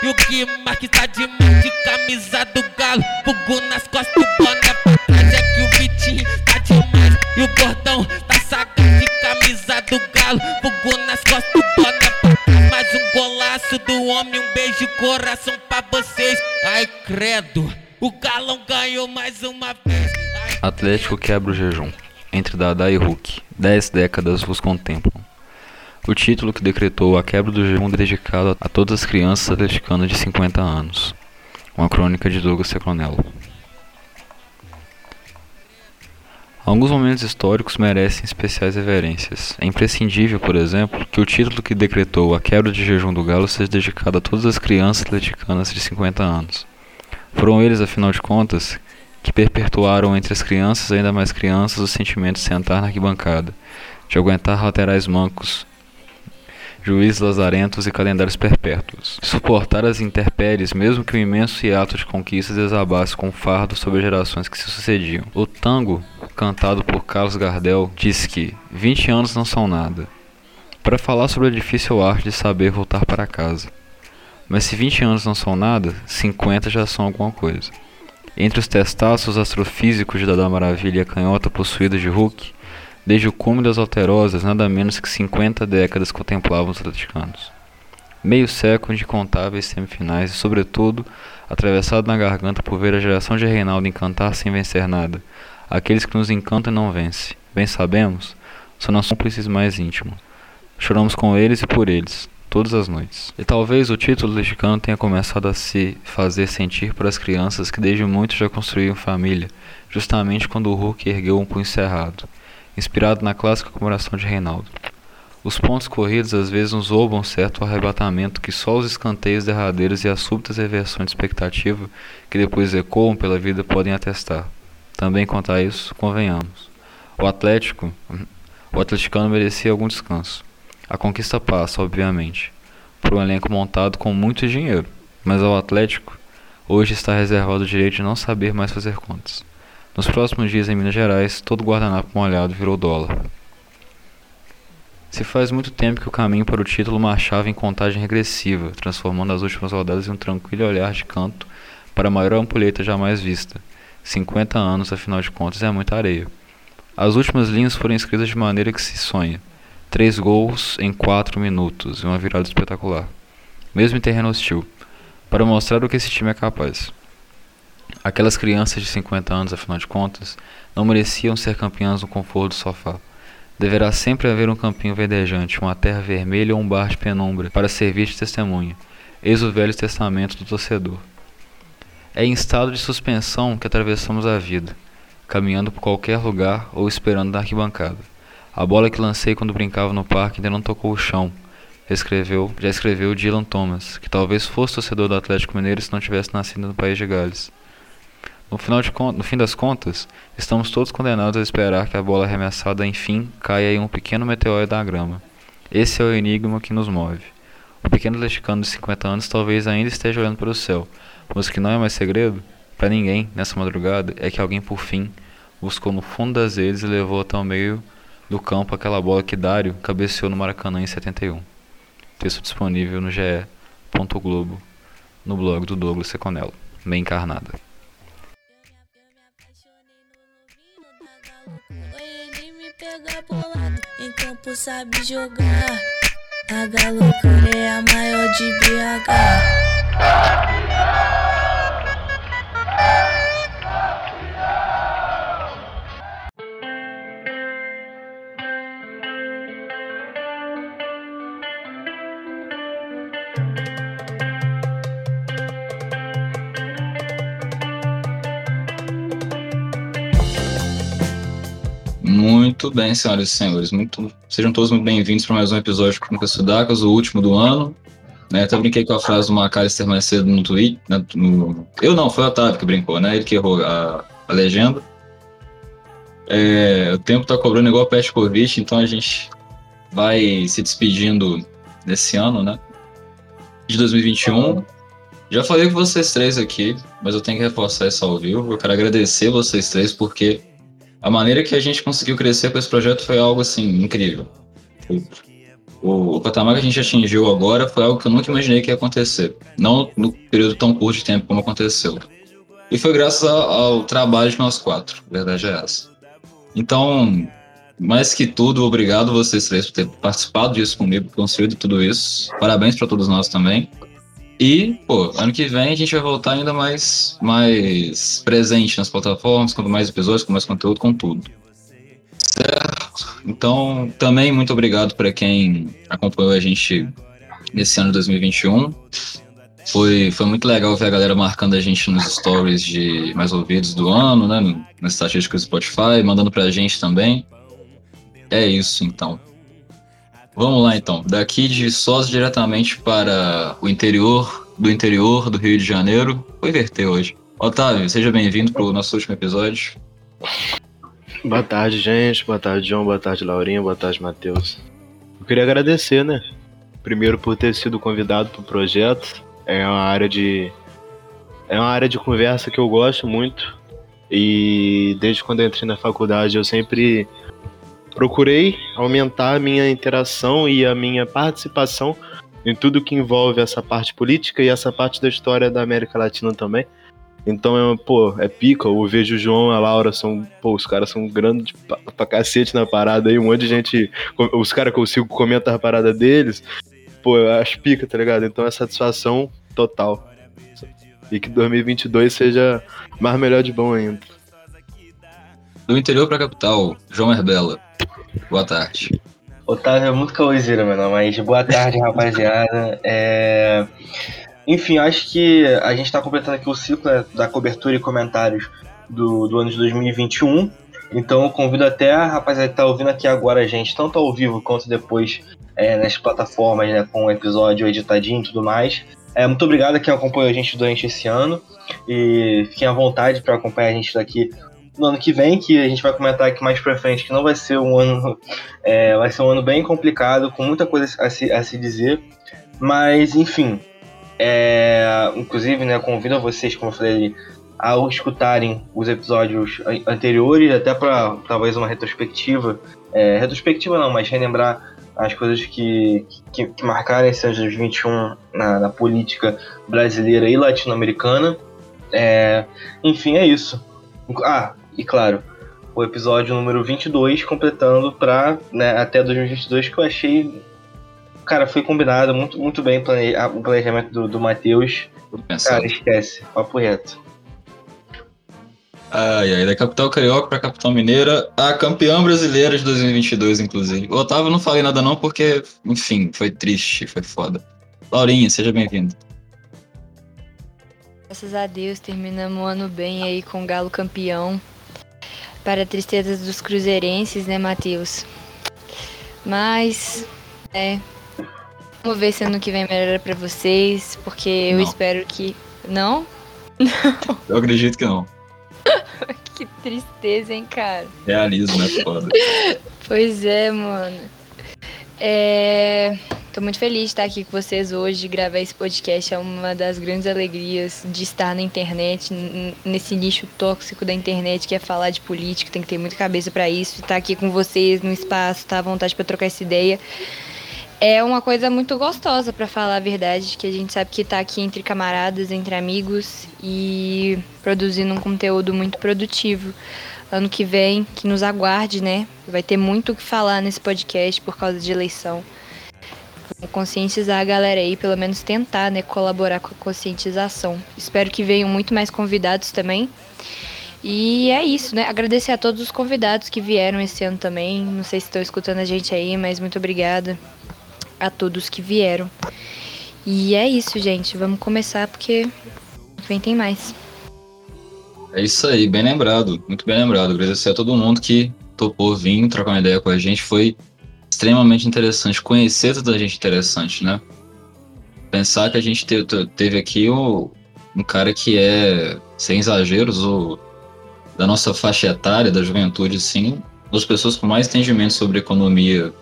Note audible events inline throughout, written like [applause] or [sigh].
E o Guimarães tá demais de camisa do galo. Fogo nas costas, o boné pra trás. É que o Vitinho tá demais. E o gordão tá sagaz de camisa do galo. Fogo nas costas, o boné pra trás. Mais um golaço do homem, um beijo coração pra vocês. Ai, credo. O galão ganhou mais uma vez. Ai, Atlético quebra o jejum. Entre Dada e Hulk. Dez décadas vos contemplam. O título que decretou a quebra do jejum dedicado a todas as crianças atleticanas de 50 anos. Uma crônica de Douglas Secronello. Alguns momentos históricos merecem especiais reverências. É imprescindível, por exemplo, que o título que decretou a quebra de jejum do Galo seja dedicado a todas as crianças atleticanas de 50 anos. Foram eles, afinal de contas, que perpetuaram entre as crianças, ainda mais crianças, o sentimento de sentar na arquibancada, de aguentar laterais mancos, juízes lazarentos e calendários perpétuos, suportar as intempéries, mesmo que o imenso hiato de conquistas desabasse com fardo sobre as gerações que se sucediam. O tango, cantado por Carlos Gardel, diz que 20 anos não são nada, para falar sobre a difícil arte de saber voltar para casa. Mas se 20 anos não são nada, 50 já são alguma coisa. Entre os testaços astrofísicos de Dada Maravilha e a canhota possuída de Hulk, desde o cume das alterosas, nada menos que 50 décadas contemplavam os atleticanos. Meio século de incontáveis semifinais e, sobretudo, atravessado na garganta por ver a geração de Reinaldo encantar sem vencer nada. Aqueles que nos encantam e não vencem, bem sabemos, são nossos cúmplices mais íntimos. Choramos com eles e por eles, todas as noites. E talvez o título mexicano tenha começado a se fazer sentir para as crianças que desde muito já construíam família, justamente quando o Hulk ergueu um punho cerrado, inspirado na clássica comemoração de Reinaldo. Os pontos corridos às vezes nos roubam certo arrebatamento que só os escanteios derradeiros e as súbitas reversões de expectativa que depois ecoam pela vida podem atestar. Também quanto a isso, convenhamos. O Atlético, o atleticano merecia algum descanso. A conquista passa, obviamente, por um elenco montado com muito dinheiro, mas ao Atlético hoje está reservado o direito de não saber mais fazer contas. Nos próximos dias em Minas Gerais, todo guardanapo molhado virou dólar. Se faz muito tempo que o caminho para o título marchava em contagem regressiva, transformando as últimas rodadas em um tranquilo olhar de canto para a maior ampulheta jamais vista. 50 anos, afinal de contas, é muita areia. As últimas linhas foram escritas de maneira que se sonha. Três gols em quatro minutos e uma virada espetacular. Mesmo em terreno hostil. Para mostrar o que esse time é capaz. Aquelas crianças de 50 anos, afinal de contas, não mereciam ser campeãs no conforto do sofá. Deverá sempre haver um campinho verdejante, uma terra vermelha ou um bar de penumbra para servir de testemunha. Eis o velho testamento do torcedor. É em estado de suspensão que atravessamos a vida, caminhando por qualquer lugar ou esperando na arquibancada. A bola que lancei quando brincava no parque ainda não tocou o chão. Escreveu, já escreveu Dylan Thomas, que talvez fosse torcedor do Atlético Mineiro se não tivesse nascido no país de Gales. No, final de, no fim das contas, estamos todos condenados a esperar que a bola arremessada enfim caia em um pequeno meteoro da grama. Esse é o enigma que nos move. O pequeno atleticano de 50 anos talvez ainda esteja olhando para o céu, mas o que não é mais segredo, para ninguém, nessa madrugada, é que alguém por fim buscou no fundo das redes e levou até o meio do campo aquela bola que Dário cabeceou no Maracanã em 71. Texto disponível no ge.globo, no blog do Douglas Seconello, bem encarnada. Pega bolado, em campo sabe jogar. A galocura é a maior de BH. Muito bem, senhoras e senhores. Muito, sejam todos muito bem-vindos para mais um episódio de Crônicas Sudacas, o último do ano. Né, até brinquei com a frase do McAllister mais cedo no tweet. Né, no... Eu não, foi o Otávio que brincou, né? Ele que errou a, a legenda. É, o tempo tá cobrando igual peste Covid, então a gente vai se despedindo desse ano, né? De 2021. Já falei com vocês três aqui, mas eu tenho que reforçar isso ao vivo. Eu quero agradecer vocês três porque a maneira que a gente conseguiu crescer com esse projeto foi algo assim incrível. o, o patamar que a gente atingiu agora foi algo que eu nunca imaginei que ia acontecer. Não no período tão curto de tempo como aconteceu. E foi graças ao, ao trabalho de nós quatro, a verdade é essa. Então, mais que tudo, obrigado vocês três por ter participado disso comigo, construído tudo isso. Parabéns para todos nós também. E, pô, ano que vem a gente vai voltar ainda mais, mais presente nas plataformas, com mais episódios, com mais conteúdo, com tudo. Certo? Então, também muito obrigado para quem acompanhou a gente nesse ano de 2021. Foi, foi muito legal ver a galera marcando a gente nos stories de mais ouvidos do ano, né? Nas estatísticas do Spotify, mandando pra gente também. É isso, então. Vamos lá, então. Daqui de Sós diretamente para o interior do interior do Rio de Janeiro. Vou inverter hoje. Otávio, seja bem-vindo para o nosso último episódio. Boa tarde, gente. Boa tarde, João. Boa tarde, Laurinha. Boa tarde, Matheus. Eu queria agradecer, né? Primeiro por ter sido convidado para o projeto. É uma área de é uma área de conversa que eu gosto muito. E desde quando entrei na faculdade, eu sempre procurei aumentar a minha interação e a minha participação em tudo que envolve essa parte política e essa parte da história da América Latina também. Então, é, pô, é pica. Eu vejo o João a Laura, são, pô, os caras são grandes pra, pra cacete na parada aí. Um monte de gente, os caras consigo comentar a parada deles. Pô, eu acho pica, tá ligado? Então é satisfação total. E que 2022 seja mais melhor de bom ainda. Do interior pra capital, João Herbela. Boa tarde. Otávio é muito causeira, mano, mas boa tarde, [laughs] rapaziada. É... Enfim, acho que a gente está completando aqui o ciclo né, da cobertura e comentários do, do ano de 2021. Então eu convido até a rapaziada que tá ouvindo aqui agora a gente, tanto ao vivo quanto depois é, nas plataformas, né, com o episódio editadinho e tudo mais. É, muito obrigado a quem acompanhou a gente durante esse ano e fiquem à vontade para acompanhar a gente daqui no ano que vem, que a gente vai comentar aqui mais pra frente, que não vai ser um ano. É, vai ser um ano bem complicado, com muita coisa a se, a se dizer. Mas, enfim. É, inclusive, né, convido vocês, como eu falei, a escutarem os episódios anteriores, até para talvez uma retrospectiva. É, retrospectiva não, mas relembrar as coisas que, que, que marcaram esse ano de 2021 na, na política brasileira e latino-americana. É, enfim, é isso. Ah, e claro, o episódio número 22, completando para né, até 2022, que eu achei. Cara, foi combinado muito, muito bem plane... o planejamento do, do Matheus. Cara, esquece, papo reto. Ai, ai, da capital carioca pra capital mineira, a campeã brasileira de 2022, inclusive. O Otávio não falei nada não, porque, enfim, foi triste, foi foda. Laurinha, seja bem-vinda. Graças a Deus, terminamos o ano bem aí com o Galo campeão para tristezas dos cruzeirenses, né, Matheus? Mas, é. Vamos ver se ano que vem melhora para vocês, porque eu espero que. Não? Não. Eu acredito que não. [laughs] que tristeza, hein, cara? Realismo é foda. [laughs] pois é, mano. É. Tô muito feliz de estar aqui com vocês hoje, gravar esse podcast. É uma das grandes alegrias de estar na internet, nesse nicho tóxico da internet que é falar de política, tem que ter muita cabeça para isso. Estar aqui com vocês no espaço, estar tá à vontade para trocar essa ideia. É uma coisa muito gostosa, para falar a verdade, que a gente sabe que tá aqui entre camaradas, entre amigos e produzindo um conteúdo muito produtivo. Ano que vem, que nos aguarde, né? Vai ter muito o que falar nesse podcast por causa de eleição conscientizar a galera aí, pelo menos tentar, né, colaborar com a conscientização. Espero que venham muito mais convidados também. E é isso, né? Agradecer a todos os convidados que vieram esse ano também. Não sei se estão escutando a gente aí, mas muito obrigada a todos que vieram. E é isso, gente. Vamos começar porque vem tem mais. É isso aí, bem lembrado, muito bem lembrado. Agradecer a todo mundo que topou vir trocar uma ideia com a gente. Foi extremamente interessante, conhecer tanta gente interessante, né? Pensar que a gente te, teve aqui o, um cara que é, sem exageros, o, da nossa faixa etária, da juventude, sim, das pessoas com mais entendimento sobre economia,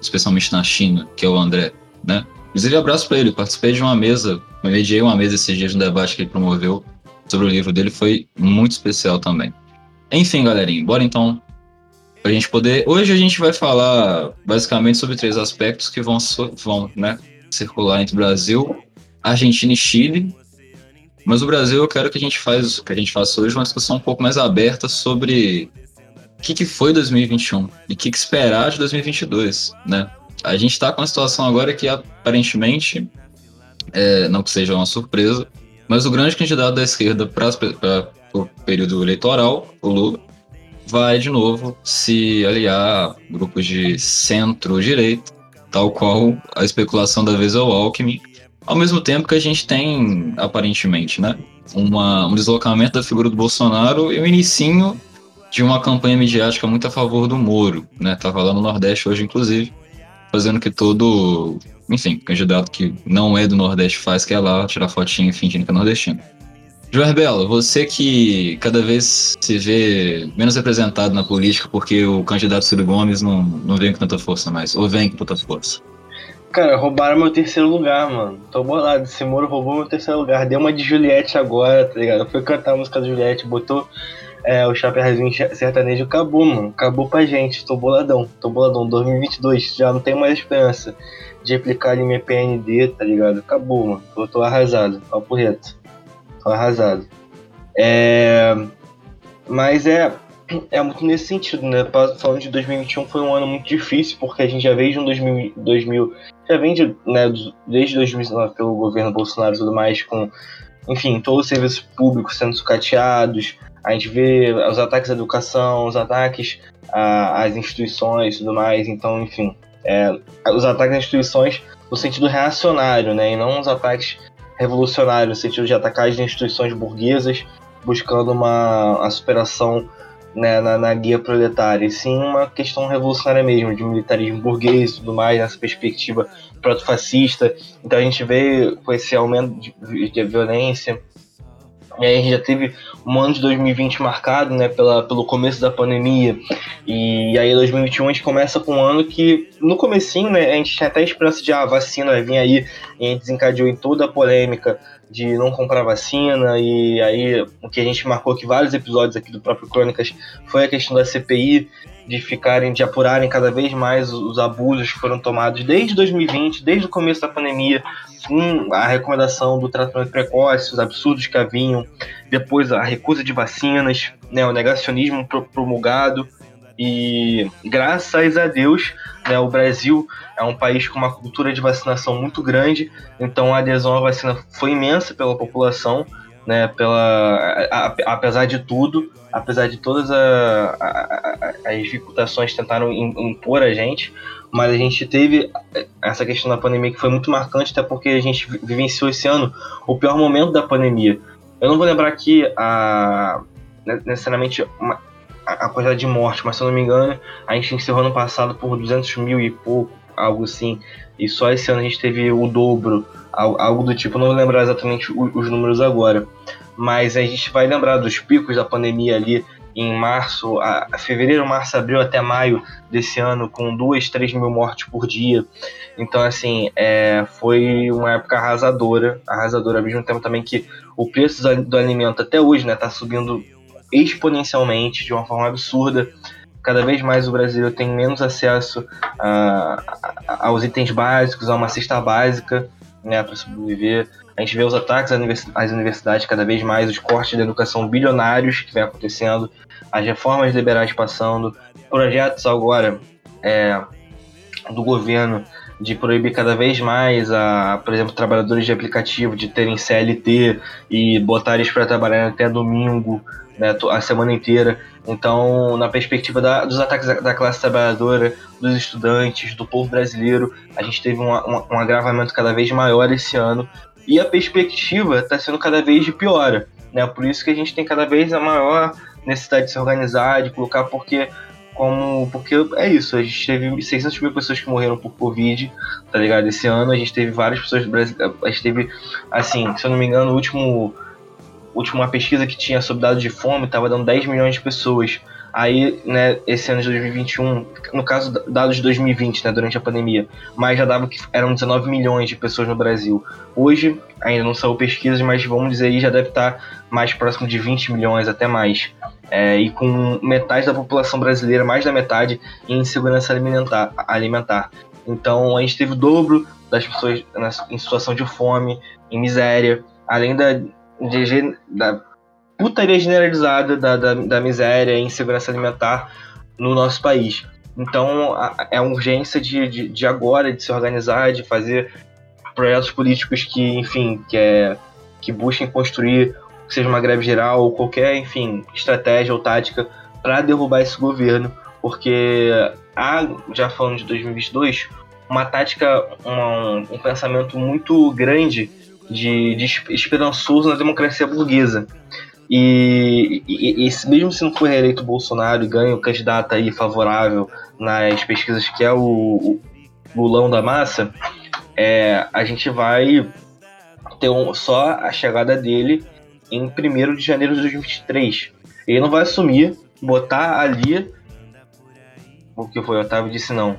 especialmente na China, que é o André, né? Inclusive, abraço para ele, participei de uma mesa, mediei uma mesa esses dias no debate que ele promoveu sobre o livro dele, foi muito especial também. Enfim, galerinha, bora então Pra gente poder. Hoje a gente vai falar basicamente sobre três aspectos que vão, vão né, circular entre Brasil, Argentina e Chile. Mas o Brasil eu quero que a gente faz, que a gente faça hoje uma discussão um pouco mais aberta sobre o que, que foi 2021 e o que, que esperar de 2022, né? A gente está com uma situação agora que aparentemente, é, não que seja uma surpresa, mas o grande candidato da esquerda para o período eleitoral, o Lula, vai de novo se aliar a grupos de centro-direita, tal qual a especulação da vez é o Alckmin, ao mesmo tempo que a gente tem, aparentemente, né, uma, um deslocamento da figura do Bolsonaro e o inicinho de uma campanha midiática muito a favor do Moro, né, lá no Nordeste hoje, inclusive, fazendo que todo, enfim, candidato que não é do Nordeste faz, que é lá tirar fotinha fingindo que é nordestino. João Belo, você que cada vez se vê menos representado na política porque o candidato Ciro Gomes não, não vem com tanta força mais, ou vem com tanta força? Cara, roubaram meu terceiro lugar, mano. Tô bolado. Esse Moro roubou meu terceiro lugar. Deu uma de Juliette agora, tá ligado? Foi cantar a música da Juliette, botou é, o Chaperzinho sertanejo, acabou, mano. Acabou pra gente. Tô boladão. Tô boladão. 2022, já não tenho mais esperança de aplicar ali minha PND, tá ligado? Acabou, mano. Tô, tô arrasado. Papo reto. Arrasado. É... Mas é, é muito nesse sentido, né? Falando de 2021 foi um ano muito difícil, porque a gente já veio de um 2000, 2000 já vem de, né, desde 2019 pelo governo Bolsonaro e tudo mais, com, enfim, todos os serviços públicos sendo sucateados, a gente vê os ataques à educação, os ataques às instituições e tudo mais, então, enfim, é, os ataques às instituições no sentido reacionário, né, e não os ataques revolucionários, no sentido de atacar as instituições burguesas, buscando uma a superação né, na, na, guia proletária, e sim uma questão revolucionária mesmo, de militarismo burguês e tudo mais, nessa perspectiva proto-fascista. Então a gente vê com esse aumento de, de violência. A gente já teve um ano de 2020 marcado né, pela, pelo começo da pandemia. E aí 2021 a gente começa com um ano que, no comecinho, né, a gente tinha até a esperança de ah, a vacina vai vir aí, e a gente desencadeou em toda a polêmica de não comprar vacina, e aí o que a gente marcou aqui vários episódios aqui do próprio Crônicas foi a questão da CPI, de ficarem, de apurarem cada vez mais os abusos que foram tomados desde 2020, desde o começo da pandemia, com a recomendação do tratamento precoce, os absurdos que haviam, depois a recusa de vacinas, né, o negacionismo promulgado, e graças a Deus, né, o Brasil é um país com uma cultura de vacinação muito grande, então a adesão à vacina foi imensa pela população, né, pela, a, a, apesar de tudo, apesar de todas a, as dificultações tentaram impor a gente, mas a gente teve essa questão da pandemia que foi muito marcante, até porque a gente vivenciou esse ano o pior momento da pandemia. Eu não vou lembrar aqui a, necessariamente uma, a quantidade de mortes, mas se eu não me engano, a gente encerrou ano passado por 200 mil e pouco, algo assim. E só esse ano a gente teve o dobro, algo do tipo. Eu não vou lembrar exatamente os números agora. Mas a gente vai lembrar dos picos da pandemia ali em março, a, fevereiro, março, abril até maio desse ano, com duas, três mil mortes por dia. Então, assim, é, foi uma época arrasadora, arrasadora, ao mesmo tempo também que o preço do alimento até hoje, né, tá subindo exponencialmente, de uma forma absurda. Cada vez mais o brasileiro tem menos acesso a, a, aos itens básicos, a uma cesta básica, né, para sobreviver. A gente vê os ataques às universidades cada vez mais, os cortes da educação bilionários que vem acontecendo, as reformas liberais passando, projetos agora é, do governo de proibir cada vez mais a, por exemplo, trabalhadores de aplicativo de terem CLT e botar eles para trabalhar até domingo, né, a semana inteira. Então, na perspectiva da, dos ataques da, classe trabalhadora, dos estudantes, do povo brasileiro, a gente teve um, um, um agravamento cada vez maior esse ano e a perspectiva está sendo cada vez de piora. Né? Por isso que a gente tem cada vez a maior necessidade de se organizar, de colocar, porque como porque é isso, a gente teve 600 mil pessoas que morreram por Covid, tá ligado? Esse ano a gente teve várias pessoas a gente teve, assim, se eu não me engano, o último última pesquisa que tinha sobre dados de fome estava dando 10 milhões de pessoas. Aí, né, esse ano de 2021, no caso dados de 2020, né, durante a pandemia, mas já dava que eram 19 milhões de pessoas no Brasil. Hoje, ainda não saiu pesquisas, mas vamos dizer aí, já deve estar mais próximo de 20 milhões, até mais. é, e com metade da população brasileira, mais da metade, em insegurança alimentar. alimentar. Então a gente teve o dobro das pessoas em situação de fome, em miséria, além da, de, da putaria generalizada da, da, da miséria e insegurança alimentar no nosso país. Então é uma urgência de, de, de, agora, de se organizar, de fazer projetos políticos que, enfim, que, é, que busquem construir, seja uma greve geral ou qualquer, enfim, estratégia ou tática para derrubar esse governo, porque há, já falando de 2022, uma tática, um, um pensamento muito grande de, de esperançoso na democracia burguesa. E, e, e, mesmo se não for reeleito Bolsonaro e ganha o candidato aí favorável nas pesquisas que é o, o Lulão da massa, é, a gente vai ter um, só a chegada dele em 1 de janeiro de 2023. Ele não vai assumir, botar ali. O que foi? O Otávio disse não.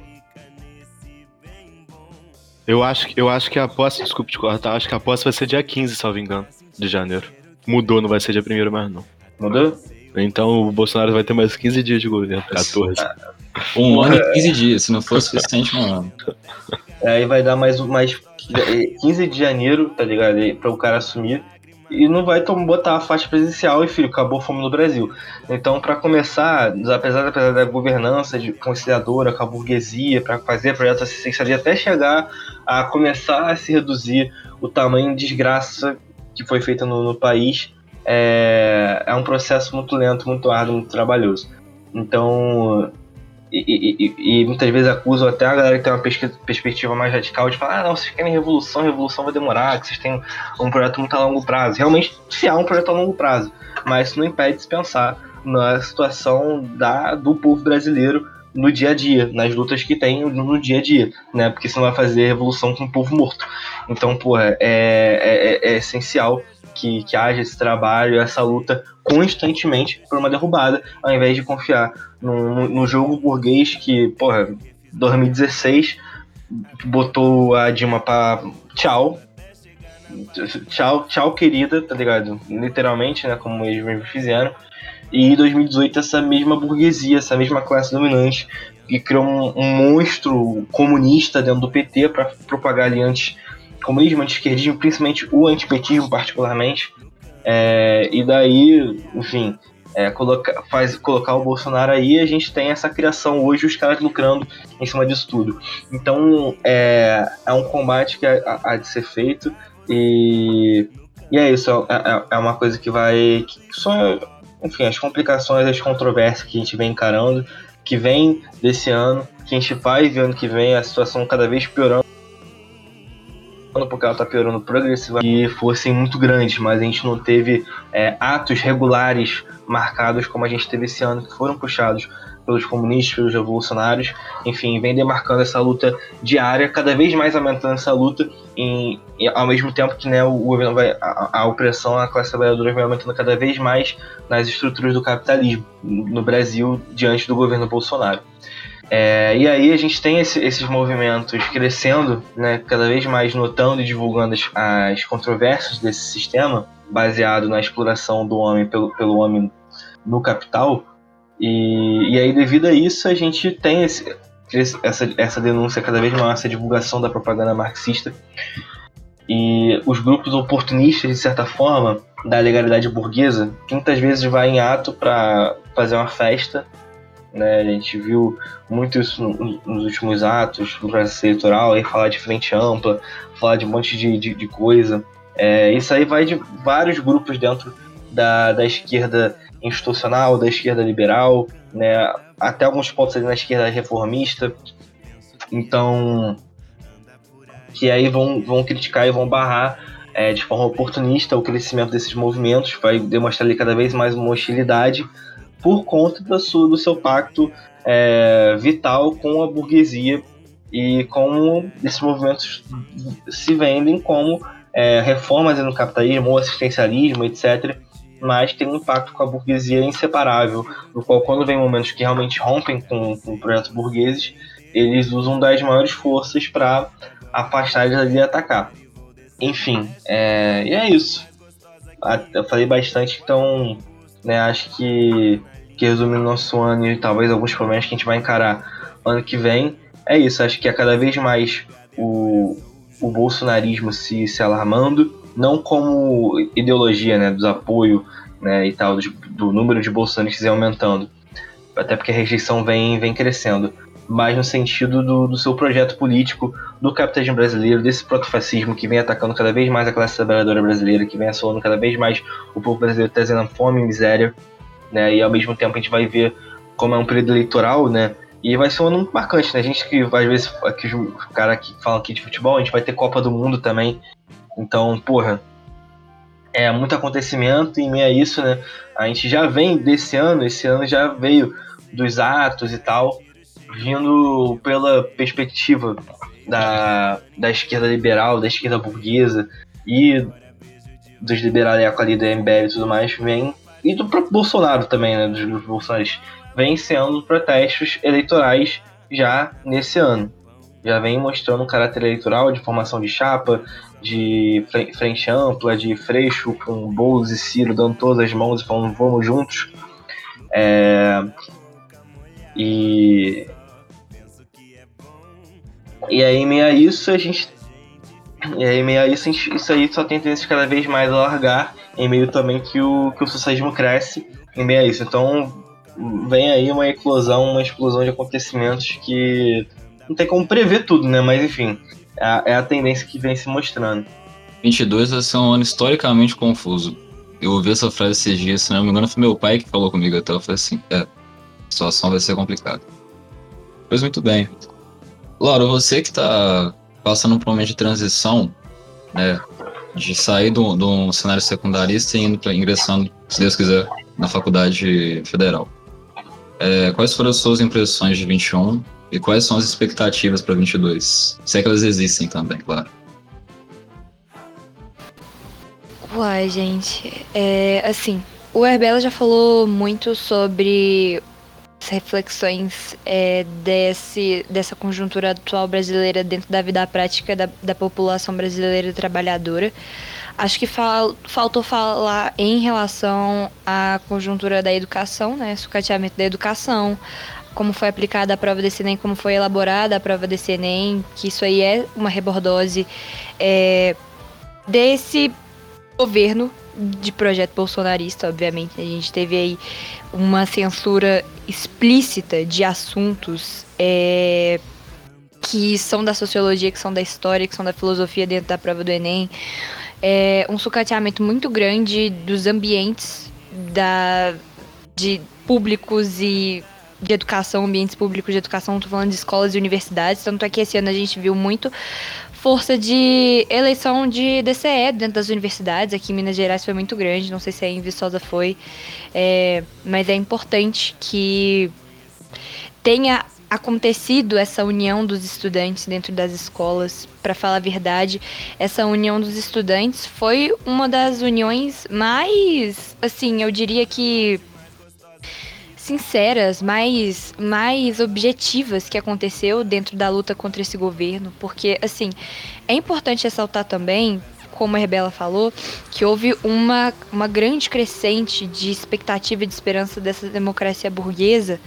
Eu acho, eu acho que a posse, desculpe te cortar, acho que a posse vai ser dia 15, salvo engano, de janeiro. Mudou, não vai ser dia 1 mais não. Mudou? Então o Bolsonaro vai ter mais 15 dias de governo, 14. Um ano e 15 dias, se não for suficiente, um ano. Aí vai dar mais, mais 15 de janeiro, tá ligado? Pra o cara assumir. E não vai botar a faixa presidencial e, filho, acabou a fome no Brasil. Então, para começar, apesar, apesar da governança de conciliadora com a burguesia, para fazer projetos assistenciais até chegar a começar a se reduzir o tamanho de desgraça que foi feita no, no país, é, é um processo muito lento, muito árduo, muito trabalhoso. Então, e, e, e, muitas vezes acusam até a galera que tem uma perspectiva mais radical de falar: ah, não, vocês querem revolução, revolução vai demorar, que vocês têm um projeto muito a longo prazo. Realmente, se há um projeto a longo prazo, mas isso não impede de se pensar na situação da, do povo brasileiro no dia a dia, nas lutas que tem no dia a dia, né? Porque você não vai fazer revolução com o povo morto. Então, porra, é, é, é, é essencial que, que haja esse trabalho, essa luta constantemente por uma derrubada, ao invés de confiar no, no, no jogo burguês que, porra, 2016 botou a Dilma pra tchau. Tchau, tchau, querida, tá ligado? Literalmente, né? Como eles mesmo fizeram. E em 2018, essa mesma burguesia, essa mesma classe dominante, que criou um, um monstro comunista dentro do PT para propagar ali antes comunismo, anti-esquerdismo, principalmente o antipetismo, particularmente. É, e daí, enfim, é, coloca, faz, colocar o Bolsonaro aí, a gente tem essa criação hoje, os caras lucrando em cima disso tudo. Então, é, é um combate que há, de ser feito e, e é isso, é, é, é uma coisa que vai. Que só, enfim, as complicações, as controvérsias que a gente vem encarando, que vem desse ano, que a gente vai ano que vem, a situação cada vez piorando porque ela está piorando progressivamente, e fossem muito grandes, mas a gente não teve é, atos regulares marcados como a gente teve esse ano, que foram puxados pelos comunistas, pelos revolucionários, enfim, vem demarcando essa luta diária, cada vez mais aumentando essa luta, em, ao mesmo tempo que né, o governo vai, a, a opressão à classe trabalhadora vai aumentando cada vez mais nas estruturas do capitalismo no Brasil diante do governo Bolsonaro. É, e aí a gente tem esse, esses movimentos crescendo, né, cada vez mais notando e divulgando as, as, controvérsias desse sistema, baseado na exploração do homem pelo, pelo homem no capital. E, e aí, devido a isso, a gente tem esse, essa, essa denúncia cada vez maior, essa divulgação da propaganda marxista. E os grupos oportunistas, de certa forma, da legalidade burguesa, que muitas vezes vai em ato para fazer uma festa né? A gente viu muito isso nos últimos atos do processo eleitoral, aí falar de frente ampla, falar de um monte de, de, de coisa. É, isso aí vai de vários grupos dentro da, da esquerda institucional, da esquerda liberal, né? até alguns pontos ali na esquerda reformista. Então, que aí vão, vão criticar e vão barrar é, de forma oportunista o crescimento desses movimentos, vai demonstrar ali cada vez mais uma hostilidade por conta da sua, do seu pacto é, vital com a burguesia e como esses movimentos se vendem como é, reformas no capitalismo ou assistencialismo, etc., mas tem um impacto com a burguesia inseparável, no qual quando vem momentos que realmente rompem com, com projetos burgueses, eles usam das maiores forças para afastar eles ali e atacar. Enfim, é, e é isso. Eu falei bastante, então né? Acho que, que resumindo nosso ano e talvez alguns problemas que a gente vai encarar ano que vem, é isso. Acho que é cada vez mais o, o bolsonarismo se, se alarmando, não como ideologia, né? Dos apoio né, e tal, do, do número de bolsonaristas aumentando. Até porque a rejeição vem, vem crescendo mas no sentido do, do seu projeto político, do capitalismo brasileiro, desse protofascismo que vem atacando cada vez mais a classe trabalhadora brasileira, que vem assolando cada vez mais o povo brasileiro, trazendo fome e miséria, né? E ao mesmo tempo a gente vai ver como é um período eleitoral, né? E vai ser um ano marcante, né? A gente que às vezes, aqui, os caras que falam aqui de futebol, a gente vai ter Copa do Mundo também. Então, porra, é muito acontecimento e meio a isso, né? A gente já vem desse ano, esse ano já veio dos atos e tal, vindo pela perspectiva da, da esquerda liberal, da esquerda burguesa e dos liberais ali do MBL e tudo mais, vem, e do próprio Bolsonaro também, né, dos, dos bolsonaristas, vem sendo protestos eleitorais já nesse ano. Já vem mostrando um caráter eleitoral de formação de chapa, de frente ampla, de freixo com Boulos e Ciro dando todas as mãos e falando vamos juntos. É, e e aí, meio a isso, a gente. E aí, meio a isso, isso aí só tem tendência cada vez mais a largar, em meio também que o, que o socialismo cresce, em meio a isso. Então, vem aí uma eclosão, uma explosão de acontecimentos que não tem como prever tudo, né? Mas enfim, é a, é a tendência que vem se mostrando. 22 vai ser um ano historicamente confuso. Eu ouvi essa frase esses dias, se não me engano, foi meu pai que falou comigo até. Eu falei assim: é, a situação vai ser complicada. Pois muito bem. Laura, você que está passando por um momento de transição, né, de sair do, do cenário secundarista e indo pra, ingressando, se Deus quiser, na faculdade federal. É, quais foram as suas impressões de 21 e quais são as expectativas para 22? Se é que elas existem também, claro. Uai, gente, é, assim, o Herbela já falou muito sobre reflexões é, desse, dessa conjuntura atual brasileira dentro da vida prática da, da população brasileira trabalhadora. Acho que fal, faltou falar em relação à conjuntura da educação, né, sucateamento da educação, como foi aplicada a prova desse Enem, como foi elaborada a prova desse Enem, que isso aí é uma rebordose é, desse governo de projeto bolsonarista, obviamente. A gente teve aí uma censura explícita de assuntos é, que são da sociologia, que são da história, que são da filosofia dentro da prova do Enem. É, um sucateamento muito grande dos ambientes da, de públicos e de educação, ambientes públicos de educação, estou falando de escolas e universidades, tanto é que esse ano a gente viu muito força de eleição de DCE dentro das universidades. Aqui em Minas Gerais foi muito grande, não sei se aí em Viçosa foi, é, mas é importante que tenha acontecido essa união dos estudantes dentro das escolas. Para falar a verdade, essa união dos estudantes foi uma das uniões mais, assim, eu diria que sinceras, mais, mais objetivas que aconteceu dentro da luta contra esse governo. Porque, assim, é importante ressaltar também, como a Rebela falou, que houve uma, uma grande crescente de expectativa e de esperança dessa democracia burguesa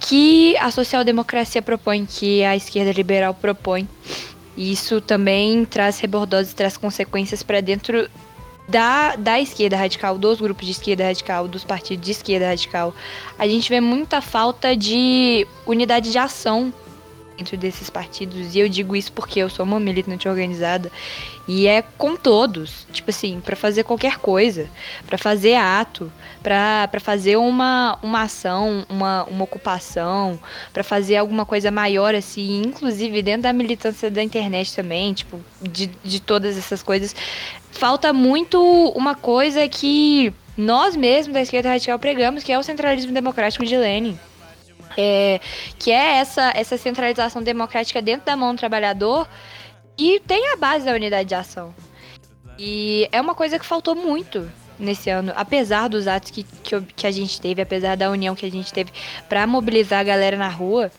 que a social-democracia propõe, que a esquerda liberal propõe. E isso também traz rebordoses, traz consequências para dentro da, da esquerda radical, dos grupos de esquerda radical, dos partidos de esquerda radical, a gente vê muita falta de unidade de ação dentro desses partidos. E eu digo isso porque eu sou uma militante organizada e é com todos, tipo assim, para fazer qualquer coisa, para fazer ato, para fazer uma, uma ação, uma, uma ocupação, para fazer alguma coisa maior assim, inclusive dentro da militância da internet também, tipo, de, de todas essas coisas. Falta muito uma coisa que nós mesmos da esquerda radical pregamos, que é o centralismo democrático de Lenin. É, que é essa, essa centralização democrática dentro da mão do trabalhador e tem a base da unidade de ação. E é uma coisa que faltou muito nesse ano, apesar dos atos que, que, que a gente teve, apesar da união que a gente teve para mobilizar a galera na rua,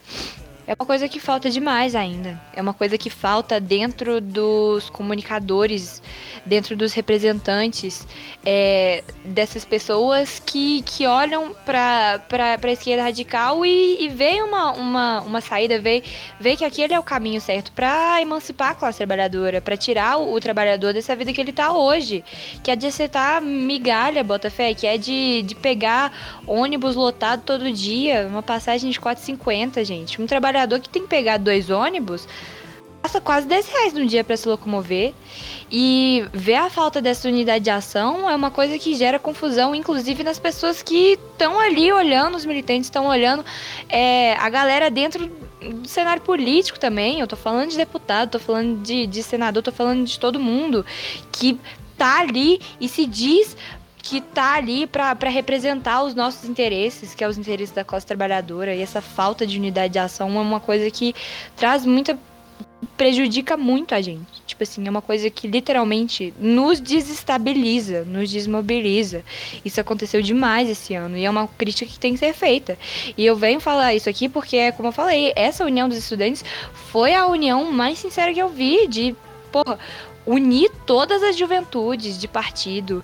É uma coisa que falta demais ainda. É uma coisa que falta dentro dos comunicadores, dentro dos representantes é, dessas pessoas que, que olham para a esquerda radical e, e veem uma, uma, uma saída, vê que aquele é o caminho certo para emancipar a classe trabalhadora, para tirar o, o, trabalhador dessa vida que ele está hoje, que é de aceitar migalha, Botafé, que é de, de pegar ônibus lotado todo dia, uma passagem de 4,50, gente. Um trabalho trabalhador que tem que pegar dois ônibus gasta quase 10 reais no dia para se locomover. E ver a falta dessa unidade de ação é uma coisa que gera confusão, inclusive nas pessoas que estão ali olhando, os militantes estão olhando é, a galera dentro do cenário político também. Eu tô falando de deputado, tô falando de, de senador, tô falando de todo mundo que tá ali e se diz que tá ali para representar os nossos interesses, que é os interesses da classe trabalhadora, e essa falta de unidade de ação é uma coisa que traz muita prejudica muito a gente. Tipo assim, é uma coisa que literalmente nos desestabiliza, nos desmobiliza. Isso aconteceu demais esse ano e é uma crítica que tem que ser feita. E eu venho falar isso aqui porque, como eu falei, essa união dos estudantes foi a união mais sincera que eu vi de, porra, unir todas as juventudes de partido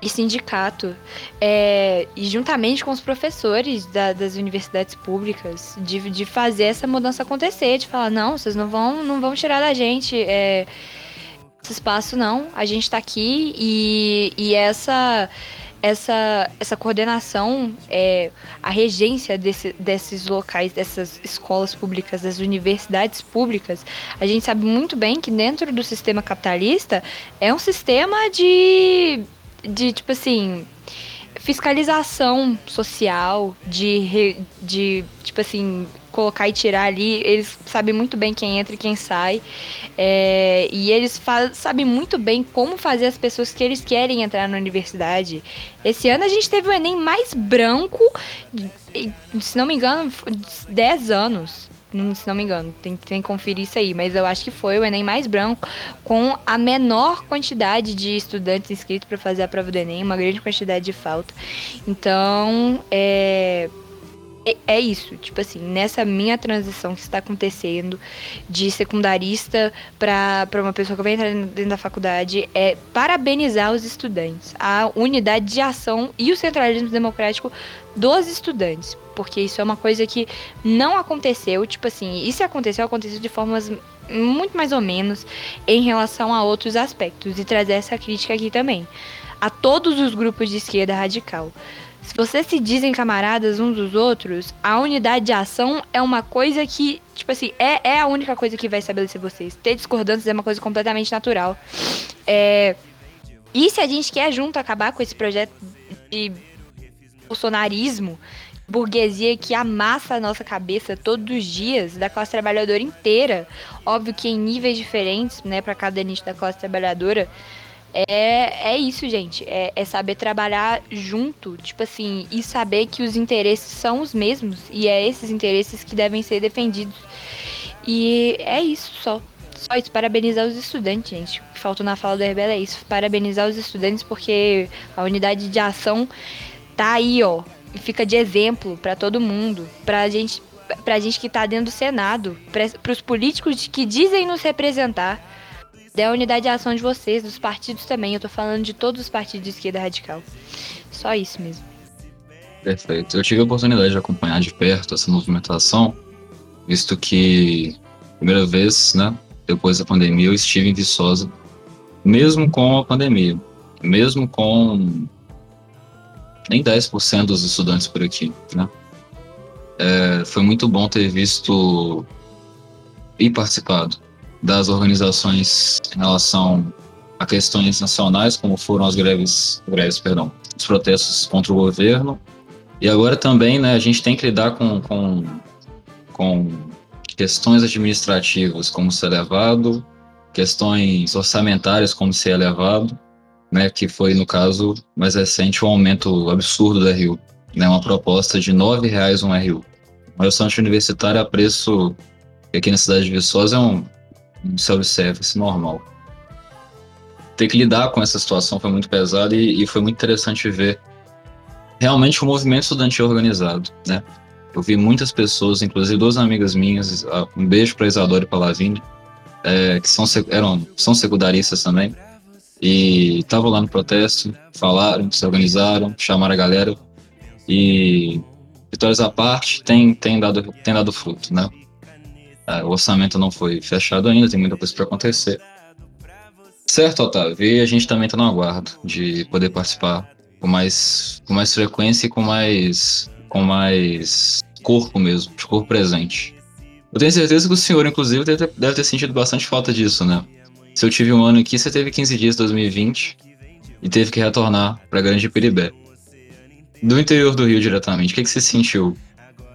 e sindicato, é, e juntamente com os professores da, das universidades públicas, de, de fazer essa mudança acontecer, de falar, não, vocês não vão, não vão tirar da gente é, esse espaço, não, a gente está aqui e, e essa, essa, essa coordenação, é, a regência desse, desses locais, dessas escolas públicas, das universidades públicas, a gente sabe muito bem que dentro do sistema capitalista é um sistema de de tipo assim, fiscalização social, de, de tipo assim, colocar e tirar ali, eles sabem muito bem quem entra e quem sai. É, e eles sabem muito bem como fazer as pessoas que eles querem entrar na universidade. Esse ano a gente teve o Enem mais branco, se não me engano, 10 anos se não me engano, tem, tem que conferir isso aí, mas eu acho que foi o Enem mais branco, com a menor quantidade de estudantes inscritos para fazer a prova do Enem, uma grande quantidade de falta. Então, é, é, é isso, tipo assim, nessa minha transição que está acontecendo de secundarista para uma pessoa que vai entrar dentro da faculdade, é parabenizar os estudantes, a unidade de ação e o centralismo democrático dos estudantes porque isso é uma coisa que não aconteceu, tipo assim, e se aconteceu, aconteceu de formas muito mais ou menos em relação a outros aspectos, e trazer essa crítica aqui também. A todos os grupos de esquerda radical. Se vocês se dizem camaradas uns dos outros, a unidade de ação é uma coisa que, tipo assim, é, é a única coisa que vai estabelecer vocês. Ter discordâncias é uma coisa completamente natural. É... E se a gente quer junto acabar com esse projeto de bolsonarismo, burguesia que amassa a nossa cabeça todos os dias, da classe trabalhadora inteira. Óbvio que em níveis diferentes, né, para cada nicho da classe trabalhadora. É, é isso, gente. É, é saber trabalhar junto, tipo assim, e saber que os interesses são os mesmos. E é esses interesses que devem ser defendidos. E é isso só. Só isso, parabenizar os estudantes, gente. O que faltou na fala do Herbela é isso. Parabenizar os estudantes porque a unidade de ação tá aí, ó e fica de exemplo para todo mundo, pra gente, pra gente que tá dentro do Senado, para os políticos que dizem nos representar. Da unidade de ação de vocês, dos partidos também. Eu tô falando de todos os partidos de esquerda radical. Só isso mesmo. Perfeito. Eu tive a oportunidade de acompanhar de perto essa movimentação, visto que, primeira vez, né, depois da pandemia, eu estive em Viçosa, mesmo com a pandemia, mesmo com nem 10% dos estudantes por aqui, né? É, foi muito bom ter visto e participado das organizações em relação a questões nacionais, como foram as greves, greves, perdão, os protestos contra o governo. E agora também, né, a gente tem que lidar com, com, com questões administrativas, como ser levado, questões orçamentárias, como ser elevado né, que foi, no caso mais recente, um aumento absurdo da RU. Né, uma proposta de R$ 9,00 um RU. Uma restaurante universitário a preço aqui na cidade de Viçosa é um, um self-service normal. Ter que lidar com essa situação foi muito pesado e, e foi muito interessante ver realmente o movimento estudantil organizado, né? Eu vi muitas pessoas, inclusive duas amigas minhas, um beijo para Isadora e para Lavigne, é, que são, eram, são secundaristas também, e estavam lá no protesto, falaram, se organizaram, chamaram a galera, e vitórias à parte, tem, tem, dado, tem dado fruto, né? É, o orçamento não foi fechado ainda, tem muita coisa para acontecer. Certo, Otávio, e a gente também está no aguardo de poder participar com mais, com mais frequência e com mais, com mais corpo mesmo, de corpo presente. Eu tenho certeza que o senhor, inclusive, deve ter, deve ter sentido bastante falta disso, né? Se eu tive um ano aqui, você teve 15 dias em 2020 e teve que retornar para Grande Piribé. Do interior do Rio diretamente, o que, que você sentiu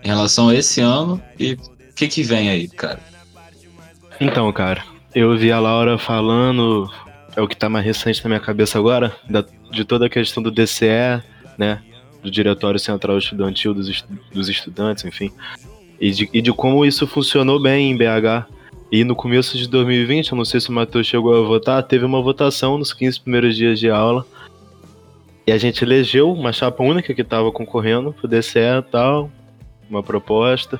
em relação a esse ano e o que, que vem aí, cara? Então, cara, eu vi a Laura falando, é o que tá mais recente na minha cabeça agora, da, de toda a questão do DCE, né? Do Diretório Central Estudantil dos, estu dos Estudantes, enfim. E de, e de como isso funcionou bem em BH. E no começo de 2020, eu não sei se o Matheus chegou a votar, teve uma votação nos 15 primeiros dias de aula. E a gente elegeu uma chapa única que estava concorrendo pro DCE e tal, uma proposta.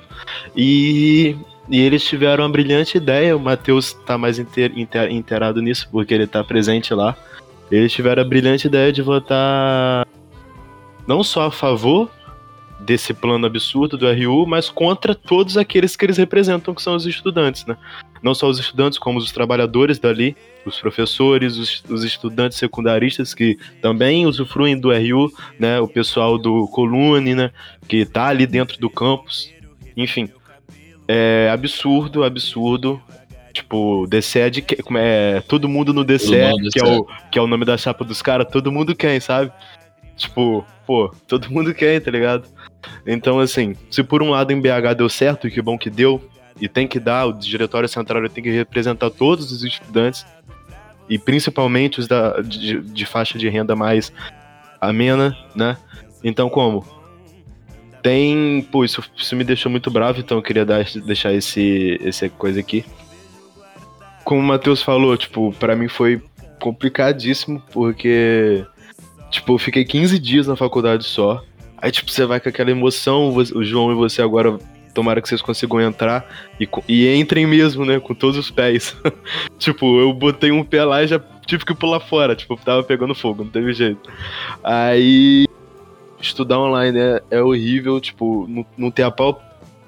E, e eles tiveram uma brilhante ideia, o Matheus está mais inter, inter, inteirado nisso, porque ele está presente lá. Eles tiveram a brilhante ideia de votar não só a favor desse plano absurdo do RU, mas contra todos aqueles que eles representam, que são os estudantes, né? Não só os estudantes, como os trabalhadores dali, os professores, os, os estudantes secundaristas que também usufruem do RU, né? O pessoal do Colune, né? Que tá ali dentro do campus. Enfim, é absurdo, absurdo. Tipo, DCE de como é todo mundo no DCE, que é, o, que é o nome da chapa dos caras, todo mundo quem, sabe? Tipo, pô, todo mundo quer, tá ligado? Então, assim, se por um lado em BH deu certo, e que bom que deu, e tem que dar, o diretório central tem que representar todos os estudantes, e principalmente os da, de, de faixa de renda mais amena, né? Então, como? Tem. Pô, isso, isso me deixou muito bravo, então eu queria dar, deixar esse, essa coisa aqui. Como o Matheus falou, tipo, para mim foi complicadíssimo, porque Tipo, eu fiquei 15 dias na faculdade só. Aí, tipo, você vai com aquela emoção, o João e você agora, tomara que vocês consigam entrar e, e entrem mesmo, né, com todos os pés. [laughs] tipo, eu botei um pé lá e já tive que pular fora, tipo, tava pegando fogo, não teve jeito. Aí, estudar online é, é horrível, tipo, não, não ter a pau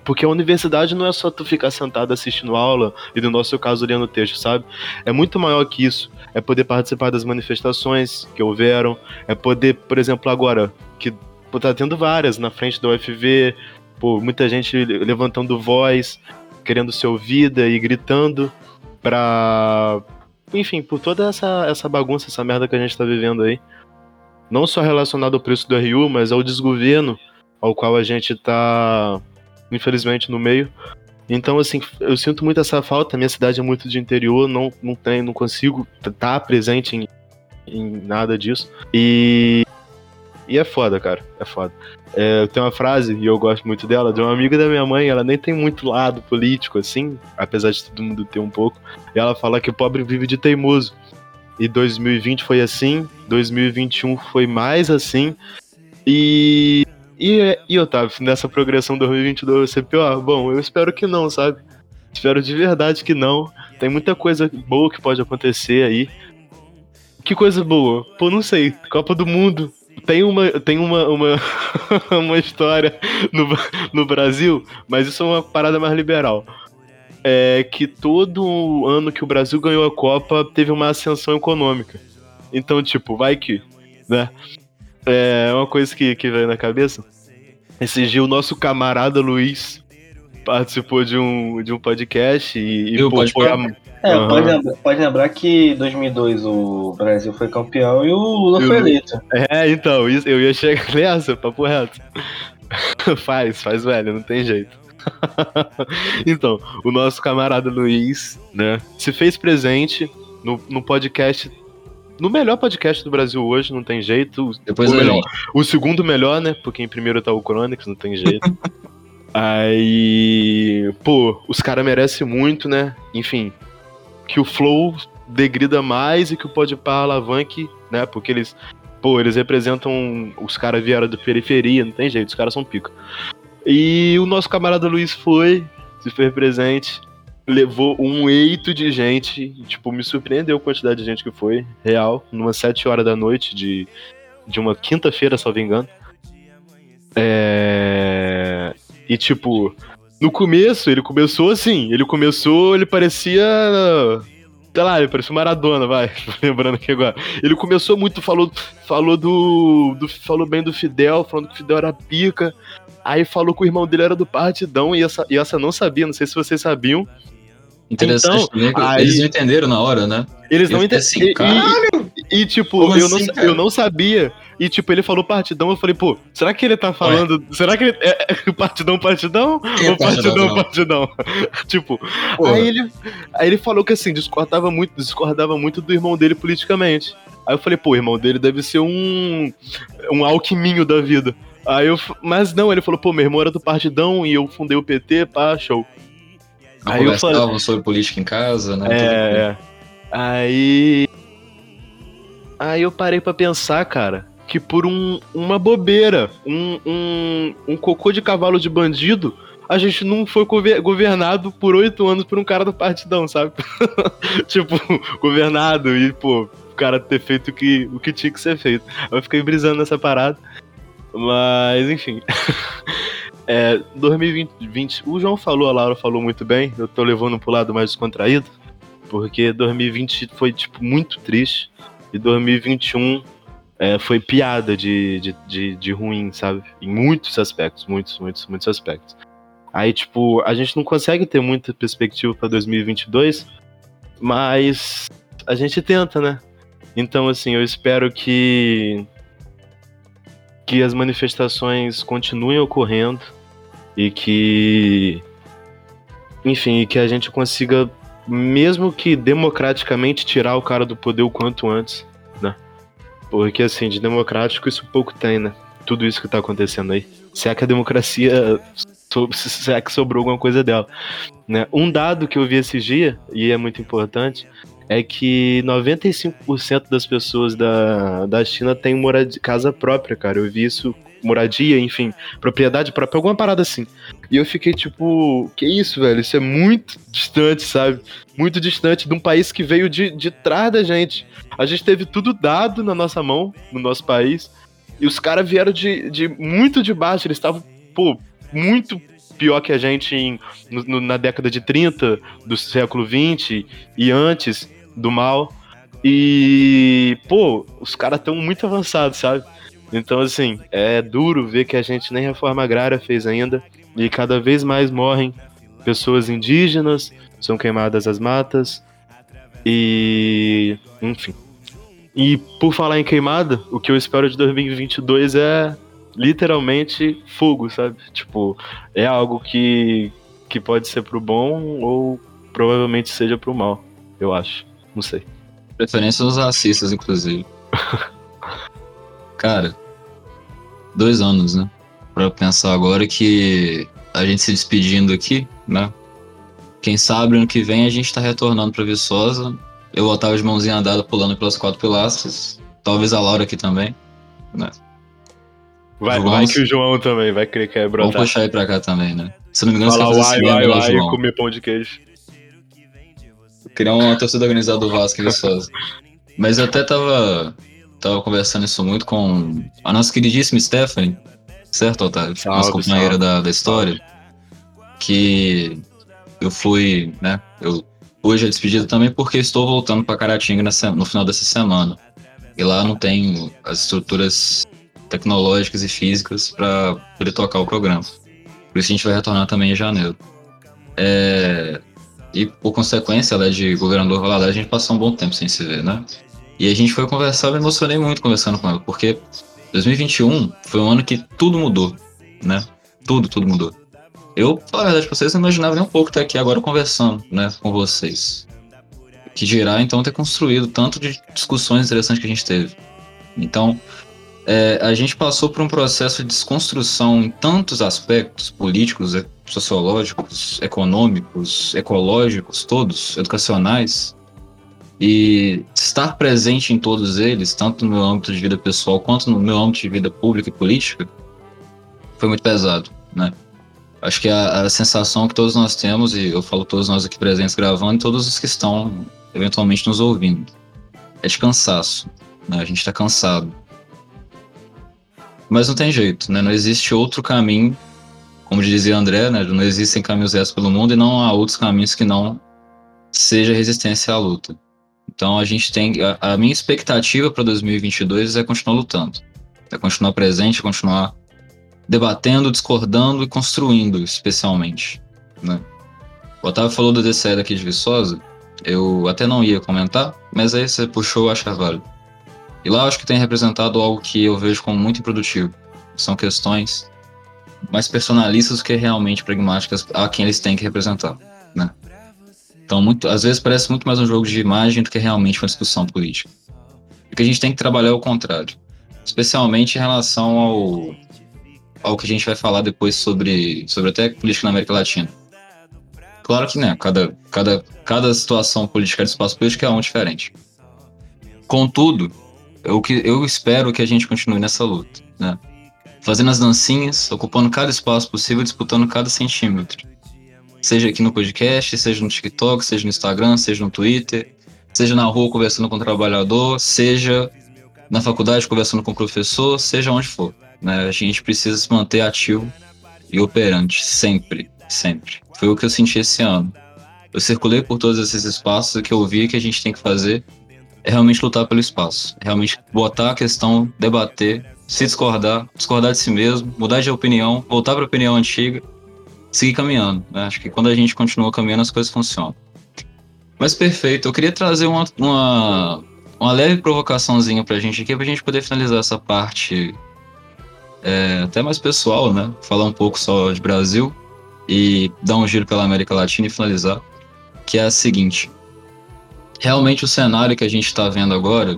porque a universidade não é só tu ficar sentado assistindo aula e, no nosso caso, lendo texto, sabe? É muito maior que isso. É poder participar das manifestações que houveram. É poder, por exemplo, agora, que pô, tá tendo várias na frente da UFV, pô, muita gente levantando voz, querendo ser ouvida e gritando pra. Enfim, por toda essa, essa bagunça, essa merda que a gente tá vivendo aí. Não só relacionado ao preço do RU, mas ao desgoverno ao qual a gente tá infelizmente, no meio. Então, assim, eu sinto muito essa falta. Minha cidade é muito de interior, não, não tem, não consigo estar tá presente em, em nada disso. E, e é foda, cara. É foda. É, tem uma frase, e eu gosto muito dela, de uma amiga da minha mãe, ela nem tem muito lado político, assim, apesar de todo mundo ter um pouco. E ela fala que o pobre vive de teimoso. E 2020 foi assim, 2021 foi mais assim. E e, e Otávio, nessa progressão 2022 vai ser pior? Bom, eu espero que não, sabe? Espero de verdade que não. Tem muita coisa boa que pode acontecer aí. Que coisa boa? Pô, não sei. Copa do Mundo. Tem uma, tem uma, uma, [laughs] uma história no, no Brasil, mas isso é uma parada mais liberal. É que todo ano que o Brasil ganhou a Copa teve uma ascensão econômica. Então, tipo, vai que, né? É uma coisa que, que veio na cabeça. Esse dia o nosso camarada Luiz participou de um, de um podcast e, e pô, foi a... É, uhum. pode, lembrar, pode lembrar que em 2002 o Brasil foi campeão e o Lula foi eleito. É, então, isso, eu ia chegar [laughs] nessa, papo reto. [laughs] faz, faz velho, não tem jeito. [laughs] então, o nosso camarada Luiz, né, se fez presente no, no podcast no melhor podcast do Brasil hoje, não tem jeito. Depois o, melhor, o segundo melhor, né? Porque em primeiro tá o Chronix, não tem jeito. Aí, pô, os caras merecem muito, né? Enfim, que o Flow degrida mais e que o Podpah alavanque, né? Porque eles, pô, eles representam. Os caras vieram da periferia, não tem jeito, os caras são pica. E o nosso camarada Luiz foi, se fez presente, levou um eito de gente. Tipo, me surpreendeu a quantidade de gente que foi, real, numas sete horas da noite de, de uma quinta-feira, me engano. É... E tipo, no começo, ele começou assim, ele começou, ele parecia. Sei lá, ele parecia Maradona, vai. [laughs] Lembrando aqui agora. Ele começou muito, falou, falou do, do. Falou bem do Fidel, falando que o Fidel era pica. Aí falou que o irmão dele era do Partidão e essa, e essa não sabia, não sei se vocês sabiam. Interessante Então, também, eles não entenderam na hora, né? Eles não entenderam. assim, caralho! E, e, tipo, Como eu, assim, não, cara? eu não sabia. E, tipo, ele falou partidão, eu falei, pô, será que ele tá falando. Será que ele. É, é [laughs] partidão, partidão? Quem é ou partidão, partidão, partidão? [laughs] tipo, Porra. aí ele, aí ele falou que assim, discordava muito, discordava muito do irmão dele politicamente. Aí eu falei, pô, o irmão dele deve ser um. um alquiminho da vida. Aí eu. Mas não, ele falou, pô, meu irmão era do partidão e eu fundei o PT, pá, show. Aí eu falei. Sobre política em casa, né? É, é. Aí. Aí eu parei pra pensar, cara, que por um, uma bobeira, um, um, um cocô de cavalo de bandido, a gente não foi gover- governado por oito anos por um cara do partidão, sabe? [laughs] tipo, governado e, pô, o cara ter feito o que, o que tinha que ser feito. Eu fiquei brisando nessa parada. Mas, enfim. [laughs] É, 2020, o João falou, a Laura falou muito bem, eu tô levando pro lado mais descontraído, porque 2020 foi, tipo, muito triste, e 2021 é, foi piada de, de, de, de ruim, sabe? Em muitos aspectos, muitos, muitos, muitos aspectos. Aí, tipo, a gente não consegue ter muita perspectiva pra 2022, mas a gente tenta, né? Então, assim, eu espero que que as manifestações continuem ocorrendo e que enfim, que a gente consiga mesmo que democraticamente tirar o cara do poder o quanto antes? Porque assim, de democrático isso pouco tem, né? Tudo isso que tá acontecendo aí. Se é que a democracia se é que sobrou alguma coisa dela, né? Um dado que eu vi esse dia e é muito importante é que 95% das pessoas da, da China têm casa própria, cara. Eu vi isso, moradia, enfim, propriedade própria, alguma parada assim. E eu fiquei tipo, que isso, velho? Isso é muito distante, sabe? Muito distante de um país que veio de, de trás da gente. A gente teve tudo dado na nossa mão, no nosso país, e os caras vieram de, de muito de baixo. Eles estavam, pô, muito pior que a gente em, no- na década de 30 do século 20 e antes do mal. E, pô, os caras estão muito avançados, sabe? Então, assim, é duro ver que a gente nem reforma agrária fez ainda. E cada vez mais morrem pessoas indígenas, são queimadas as matas. E. Enfim. E por falar em queimada, o que eu espero de 2022 é literalmente fogo, sabe? Tipo, é algo que, que pode ser pro bom ou provavelmente seja pro mal, eu acho. Não sei. Preferência dos racistas, inclusive. [laughs] Cara, dois anos, né? Pra pensar agora que a gente se despedindo aqui, né? Quem sabe ano que vem a gente tá retornando pra Viçosa. Eu estar de mãozinha dada pulando pelas quatro pilastras. Talvez a Laura aqui também. Né? Vai, Vamos. vai que o João também vai querer que é Vamos puxar ele pra cá também, né? Se não me engano, você Falar quer fazer uai, uai, uai, João? comer pão de queijo. Criar uma torcida organizada do Vasco em Viçosa. Mas eu até tava, tava conversando isso muito com a nossa queridíssima Stephanie, certo, Otávio? Salve, nossa companheira salve. da, da história. Que eu fui, né? Eu, hoje é despedida também porque estou voltando para Caratinga nessa- no final dessa semana. E lá não tem as estruturas tecnológicas e físicas para poder tocar o programa. Por isso a gente vai retornar também em janeiro. É, e por consequência, ela é de governador Valadares, a gente passou um bom tempo sem se ver, né? E a gente foi conversar, eu me emocionei muito conversando com ela, porque 2021 foi um ano que tudo mudou, né? Tudo, tudo mudou. Eu, pra verdade vocês, não imaginava nem um pouco estar aqui agora conversando, né, com vocês. Que dirá, então, ter construído tanto de discussões interessantes que a gente teve. Então, é, a gente passou por um processo de desconstrução em tantos aspectos políticos, sociológicos, econômicos, ecológicos, todos, educacionais, e estar presente em todos eles, tanto no meu âmbito de vida pessoal quanto no meu âmbito de vida pública e política, foi muito pesado, né? Acho que a, a sensação que todos nós temos, e eu falo todos nós aqui presentes gravando, e todos os que estão eventualmente nos ouvindo, é de cansaço. Né? A gente está cansado. Mas não tem jeito, né? Não existe outro caminho, como dizia André, né? Não existem caminhos retos pelo mundo e não há outros caminhos que não seja resistência à luta. Então a gente tem a, a minha expectativa para 2022 é continuar lutando, é continuar presente, continuar debatendo, discordando e construindo, especialmente, né? O Otávio falou do DCE daqui de Viçosa, eu até não ia comentar, mas aí você puxou, acho que é válido. E lá eu acho que tem representado algo que eu vejo como muito improdutivo. São questões mais personalistas do que realmente pragmáticas a quem eles têm que representar, né? Então, muito, às vezes parece muito mais um jogo de imagem do que realmente uma discussão política. O que a gente tem que trabalhar é o contrário, especialmente em relação ao, ao que a gente vai falar depois sobre, sobre até política na América Latina. Claro que, né, cada, cada, cada situação política de espaço político é um diferente. Contudo, que eu espero que a gente continue nessa luta, né? Fazendo as dancinhas, ocupando cada espaço possível, disputando cada centímetro. Seja aqui no podcast, seja no TikTok, seja no Instagram, seja no Twitter, seja na rua conversando com o trabalhador, seja na faculdade conversando com o professor, seja onde for. Né? A gente precisa se manter ativo e operante, sempre, sempre. Foi o que eu senti esse ano. Eu circulei por todos esses espaços e que eu vi que a gente tem que fazer é realmente lutar pelo espaço. É realmente botar a questão, debater, se discordar, discordar de si mesmo, mudar de opinião, voltar para a opinião antiga, seguir caminhando. Né? Acho que quando a gente continua caminhando, as coisas funcionam. Mas perfeito, eu queria trazer uma, uma, uma leve provocaçãozinha para a gente aqui, para a gente poder finalizar essa parte é, até mais pessoal, né? Falar um pouco só de Brasil e dar um giro pela América Latina e finalizar, que é a seguinte realmente o cenário que a gente está vendo agora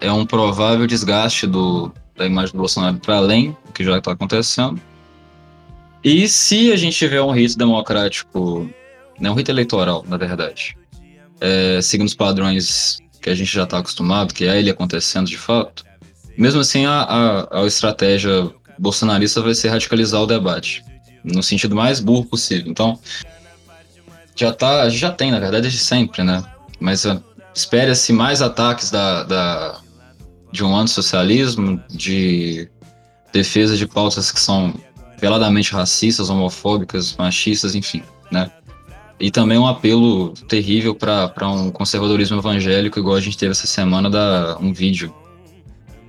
é um provável desgaste do, da imagem do Bolsonaro para além do que já está acontecendo. E se a gente tiver um rito democrático, né, um rito eleitoral, na verdade, é, seguindo os padrões que a gente já está acostumado, que é ele acontecendo de fato, mesmo assim a, a, a estratégia bolsonarista vai ser radicalizar o debate, no sentido mais burro possível. Então, já tá, já tem, na verdade, desde sempre, né? mas uh, espera-se mais ataques da, da, de um antissocialismo, de defesa de pautas que são veladamente racistas, homofóbicas, machistas, enfim, né? E também um apelo terrível para um conservadorismo evangélico, igual a gente teve essa semana, da, um vídeo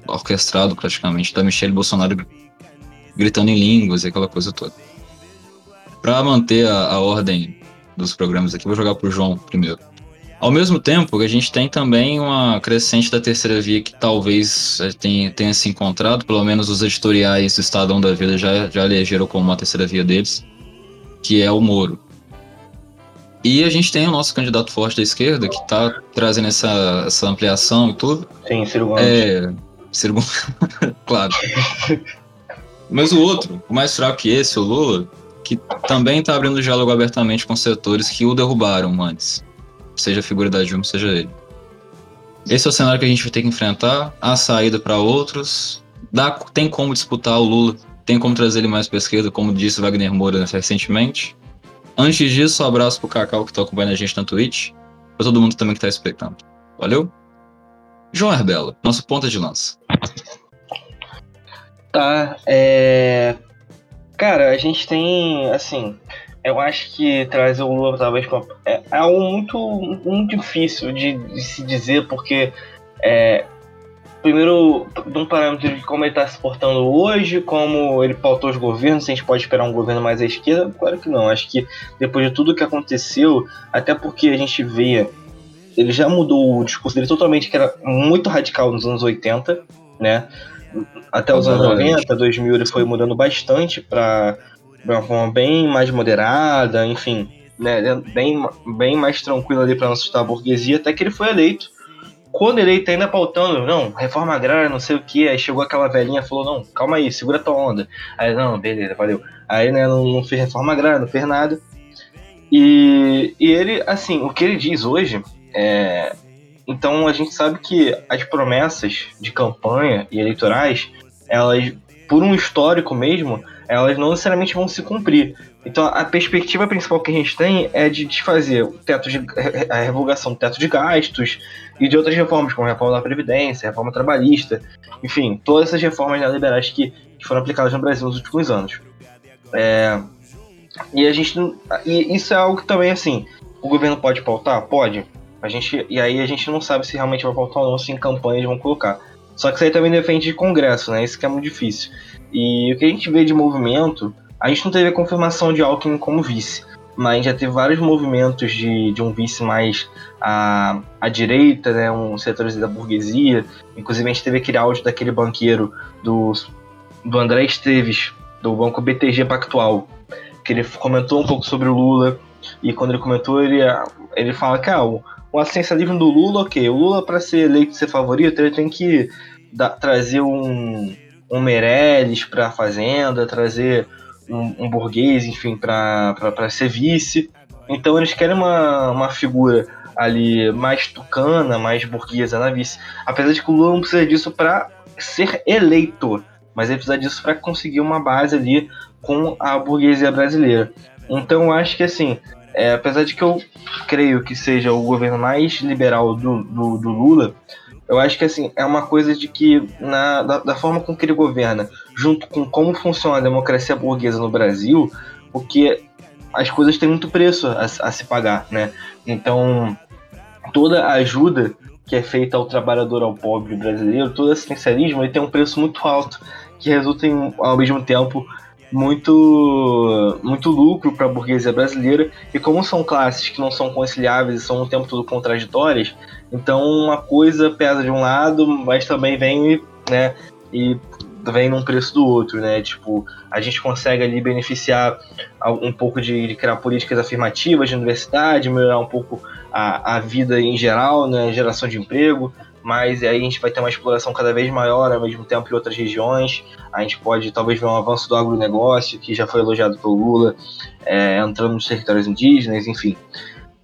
orquestrado praticamente da Michelle Bolsonaro gritando em línguas e aquela coisa toda. Para manter a, a ordem dos programas aqui, vou jogar pro João primeiro. Ao mesmo tempo, a gente tem também uma crescente da terceira via que talvez tenha, tenha se encontrado, pelo menos os editoriais do Estadão da Vida já, já elegeram como uma terceira via deles, que é o Moro. E a gente tem o nosso candidato forte da esquerda, que está trazendo essa, essa ampliação e tudo. Sim, Ciro Gomes. É, Ciro Gomes, [laughs] claro. Mas o outro, o mais fraco que esse, o Lula, que também está abrindo diálogo abertamente com setores que o derrubaram antes seja a figura da Dilma, seja ele. Esse é o cenário que a gente vai ter que enfrentar, a saída para outros. Dá, tem como disputar o Lula, tem como trazer ele mais para esquerda, como disse Wagner Moura recentemente. Antes disso, um abraço pro Cacau que tá acompanhando a gente na Twitch, pra todo mundo também que tá expectando. Valeu? João Herbela, nosso ponta de lança. Tá, é. Cara, a gente tem, assim, eu acho que trazer o Lula talvez é, é algo muito, muito difícil de, de se dizer, porque é, primeiro, de um parâmetro de como ele está se portando hoje, como ele pautou os governos, se a gente pode esperar um governo mais à esquerda, claro que não. Acho que depois de tudo que aconteceu, até porque a gente vê, ele já mudou o discurso dele totalmente, que era muito radical nos anos 80, né? Até os anos 90, 2000 ele foi mudando bastante para de uma forma bem mais moderada, enfim, né, bem, bem mais tranquila ali para não assustar a burguesia, até que ele foi eleito. Quando eleito, ainda pautando, não, reforma agrária, não sei o que, aí chegou aquela velhinha falou, não, calma aí, segura tua onda. Aí, não, beleza, valeu. Aí, né, não, não fez reforma agrária, não fez nada. E, e ele, assim, o que ele diz hoje é. Então a gente sabe que as promessas de campanha e eleitorais, elas, por um histórico mesmo, elas não necessariamente vão se cumprir. Então a perspectiva principal que a gente tem é de desfazer o teto de, a revogação do teto de gastos e de outras reformas, como a reforma da Previdência, a reforma trabalhista, enfim, todas essas reformas neoliberais que, que foram aplicadas no Brasil nos últimos anos. É, e a gente. E isso é algo que também, assim, o governo pode pautar? Pode. A gente, e aí a gente não sabe se realmente vai pautar ou não, se em campanhas vão colocar. Só que isso aí também depende de Congresso, né? Isso que é muito difícil. E o que a gente vê de movimento, a gente não teve a confirmação de Alckmin como vice, mas já teve vários movimentos de, de um vice mais à, à direita, né? Um setor da burguesia. Inclusive a gente teve aquele áudio daquele banqueiro do, do André Esteves, do banco BTG Pactual, que ele comentou um pouco sobre o Lula. E quando ele comentou, ele, ele fala que ah, o, o assistencialismo do Lula, ok, o Lula para ser eleito ser favorito, ele tem que da, trazer um, um Meirelles para a Fazenda, trazer um, um burguês, enfim, para ser vice. Então eles querem uma, uma figura ali mais tucana, mais burguesa na vice. Apesar de que o Lula não precisa disso para ser eleito, mas ele precisa disso para conseguir uma base ali com a burguesia brasileira. Então acho que assim, é, apesar de que eu creio que seja o governo mais liberal do, do, do Lula, eu acho que assim, é uma coisa de que, na, da, da, forma com que ele governa, junto com como funciona a democracia burguesa no Brasil, porque as coisas têm muito preço a, a se pagar, né? Então, toda a ajuda que é feita ao trabalhador, ao pobre brasileiro, todo assistencialismo, ele tem um preço muito alto, que resulta em, ao mesmo tempo, muito muito lucro para a burguesia brasileira e como são classes que não são conciliáveis e são o tempo todo contraditórias então uma coisa pesa de um lado mas também vem né e vem num preço do outro né tipo a gente consegue ali beneficiar um pouco de, de criar políticas afirmativas de universidade melhorar um pouco a, a vida em geral né geração de emprego mas aí a gente vai ter uma exploração cada vez maior ao mesmo tempo em outras regiões. A gente pode talvez ver um avanço do agronegócio, que já foi elogiado pelo Lula, é, entrando nos territórios indígenas, enfim.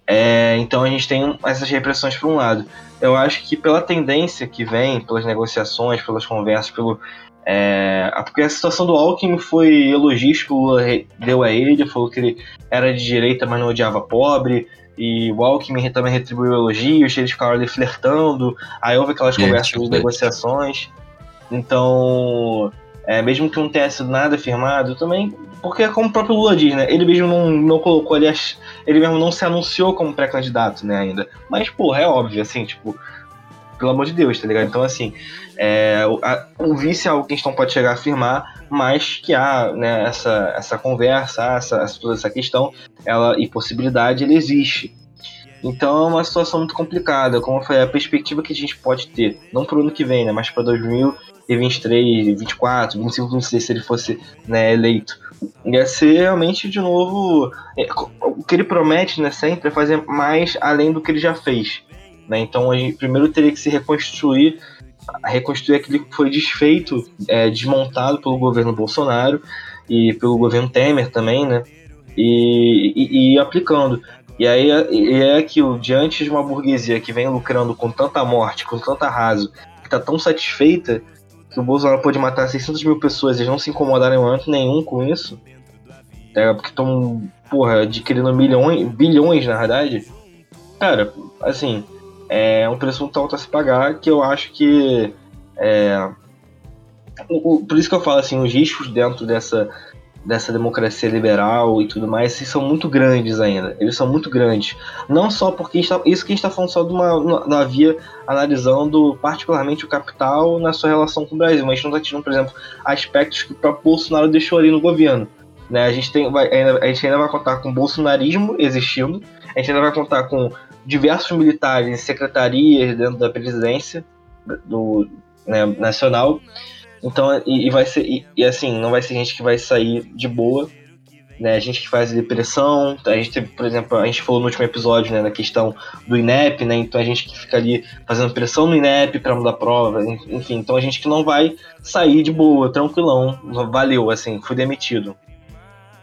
É, então a gente tem essas repressões por um lado. Eu acho que pela tendência que vem, pelas negociações, pelas conversas, pelo. É, porque a situação do Alckmin foi o Lula deu a ele, falou que ele era de direita, mas não odiava pobre, e o Alckmin também retribuiu elogios, eles ficaram ali flertando, aí houve aquelas conversas de negociações. Então, é, mesmo que não tenha sido nada firmado, também, porque é como o próprio Lula diz, né? Ele mesmo não, não colocou, ali, ele mesmo não se anunciou como pré-candidato, né, ainda. Mas, porra, é óbvio, assim, tipo, pelo amor de Deus, tá ligado? Então, assim, é, o, a, o vice é algo que a gente não pode chegar a afirmar, mas que há né, essa, essa conversa, essa, essa, toda essa questão, ela e possibilidade, ele existe. Então é uma situação muito complicada, como foi a perspectiva que a gente pode ter, não para o ano que vem, né, mas para 2023, 24, 25, 26, se ele fosse né, eleito. Ia ser realmente, de novo, é, o que ele promete né, sempre é fazer mais além do que ele já fez. Né? Então gente primeiro teria que se reconstruir, reconstruir aquilo que foi desfeito, é, desmontado pelo governo Bolsonaro e pelo governo Temer também, né? E, e, e aplicando. E aí e é aquilo, diante de uma burguesia que vem lucrando com tanta morte, com tanto arraso, que está tão satisfeita, que o Bolsonaro pode matar 600 mil pessoas e eles não se incomodarem em momento nenhum com isso, é, porque estão, porra, adquirindo milhões, bilhões na verdade. Cara, assim, é um preço muito alto a se pagar que eu acho que é, o, o, por isso que eu falo assim os riscos dentro dessa dessa democracia liberal e tudo mais são muito grandes ainda eles são muito grandes não só porque está, isso que a gente está falando só de uma, uma via analisando particularmente o capital na sua relação com o Brasil mas a gente não está tirando por exemplo aspectos que o próprio Bolsonaro deixou ali no governo né a gente tem vai, ainda, a gente ainda vai contar com bolsonarismo existindo a gente ainda vai contar com diversos militares em secretarias dentro da presidência do né, nacional. Então, e, e vai ser, e, e, assim, não vai ser gente que vai sair de boa, né? A gente que faz depressão, a gente teve, por exemplo, a gente falou no último episódio, né, da questão do INEP, né? Então a gente que fica ali fazendo pressão no INEP para mudar a prova, enfim, então a gente que não vai sair de boa, tranquilão, valeu, assim, fui demitido.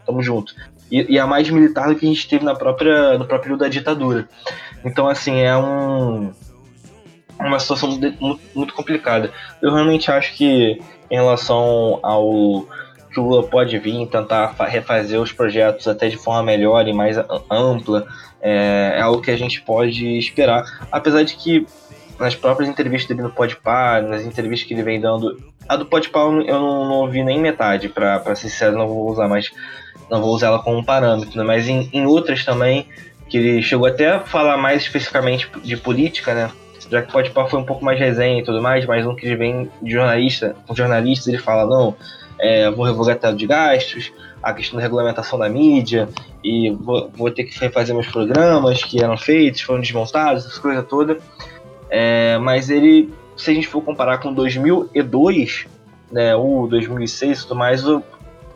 Tamo junto. E, e a mais militar do que a gente teve na própria, no próprio período da ditadura. Então, assim, é um, uma situação muito, muito complicada. Eu realmente acho que, em relação ao que o Lula pode vir tentar refazer os projetos até de forma melhor e mais ampla. É, é algo que a gente pode esperar. Apesar de que nas próprias entrevistas dele no Podpah, nas entrevistas que ele vem dando. A do Podpah eu não, não ouvi nem metade, pra ser sincero, não vou usar mais. Não vou usar ela como parâmetro, né? mas em, em outras também, que ele chegou até a falar mais especificamente de política, né? Já que o Podpah foi um pouco mais resenha e tudo mais, mas um que vem de jornalista, com jornalistas, ele fala, não, é, vou revogar teto de gastos, a questão da regulamentação da mídia, e vou, vou ter que refazer meus programas que eram feitos, foram desmontados, essa coisa toda. É, mas ele, se a gente for comparar com 2002, né, ou 2006 e tudo mais, ele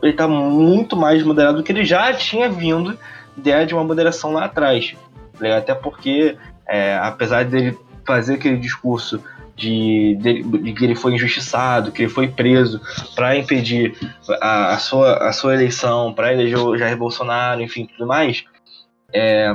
está muito mais moderado do que ele já tinha vindo de uma moderação lá atrás. Né? Até porque, é, apesar dele fazer aquele discurso de, de, de, que ele foi injustiçado, que ele foi preso para impedir a, a, sua, a sua eleição, para eleger o Jair Bolsonaro, enfim, tudo mais, é,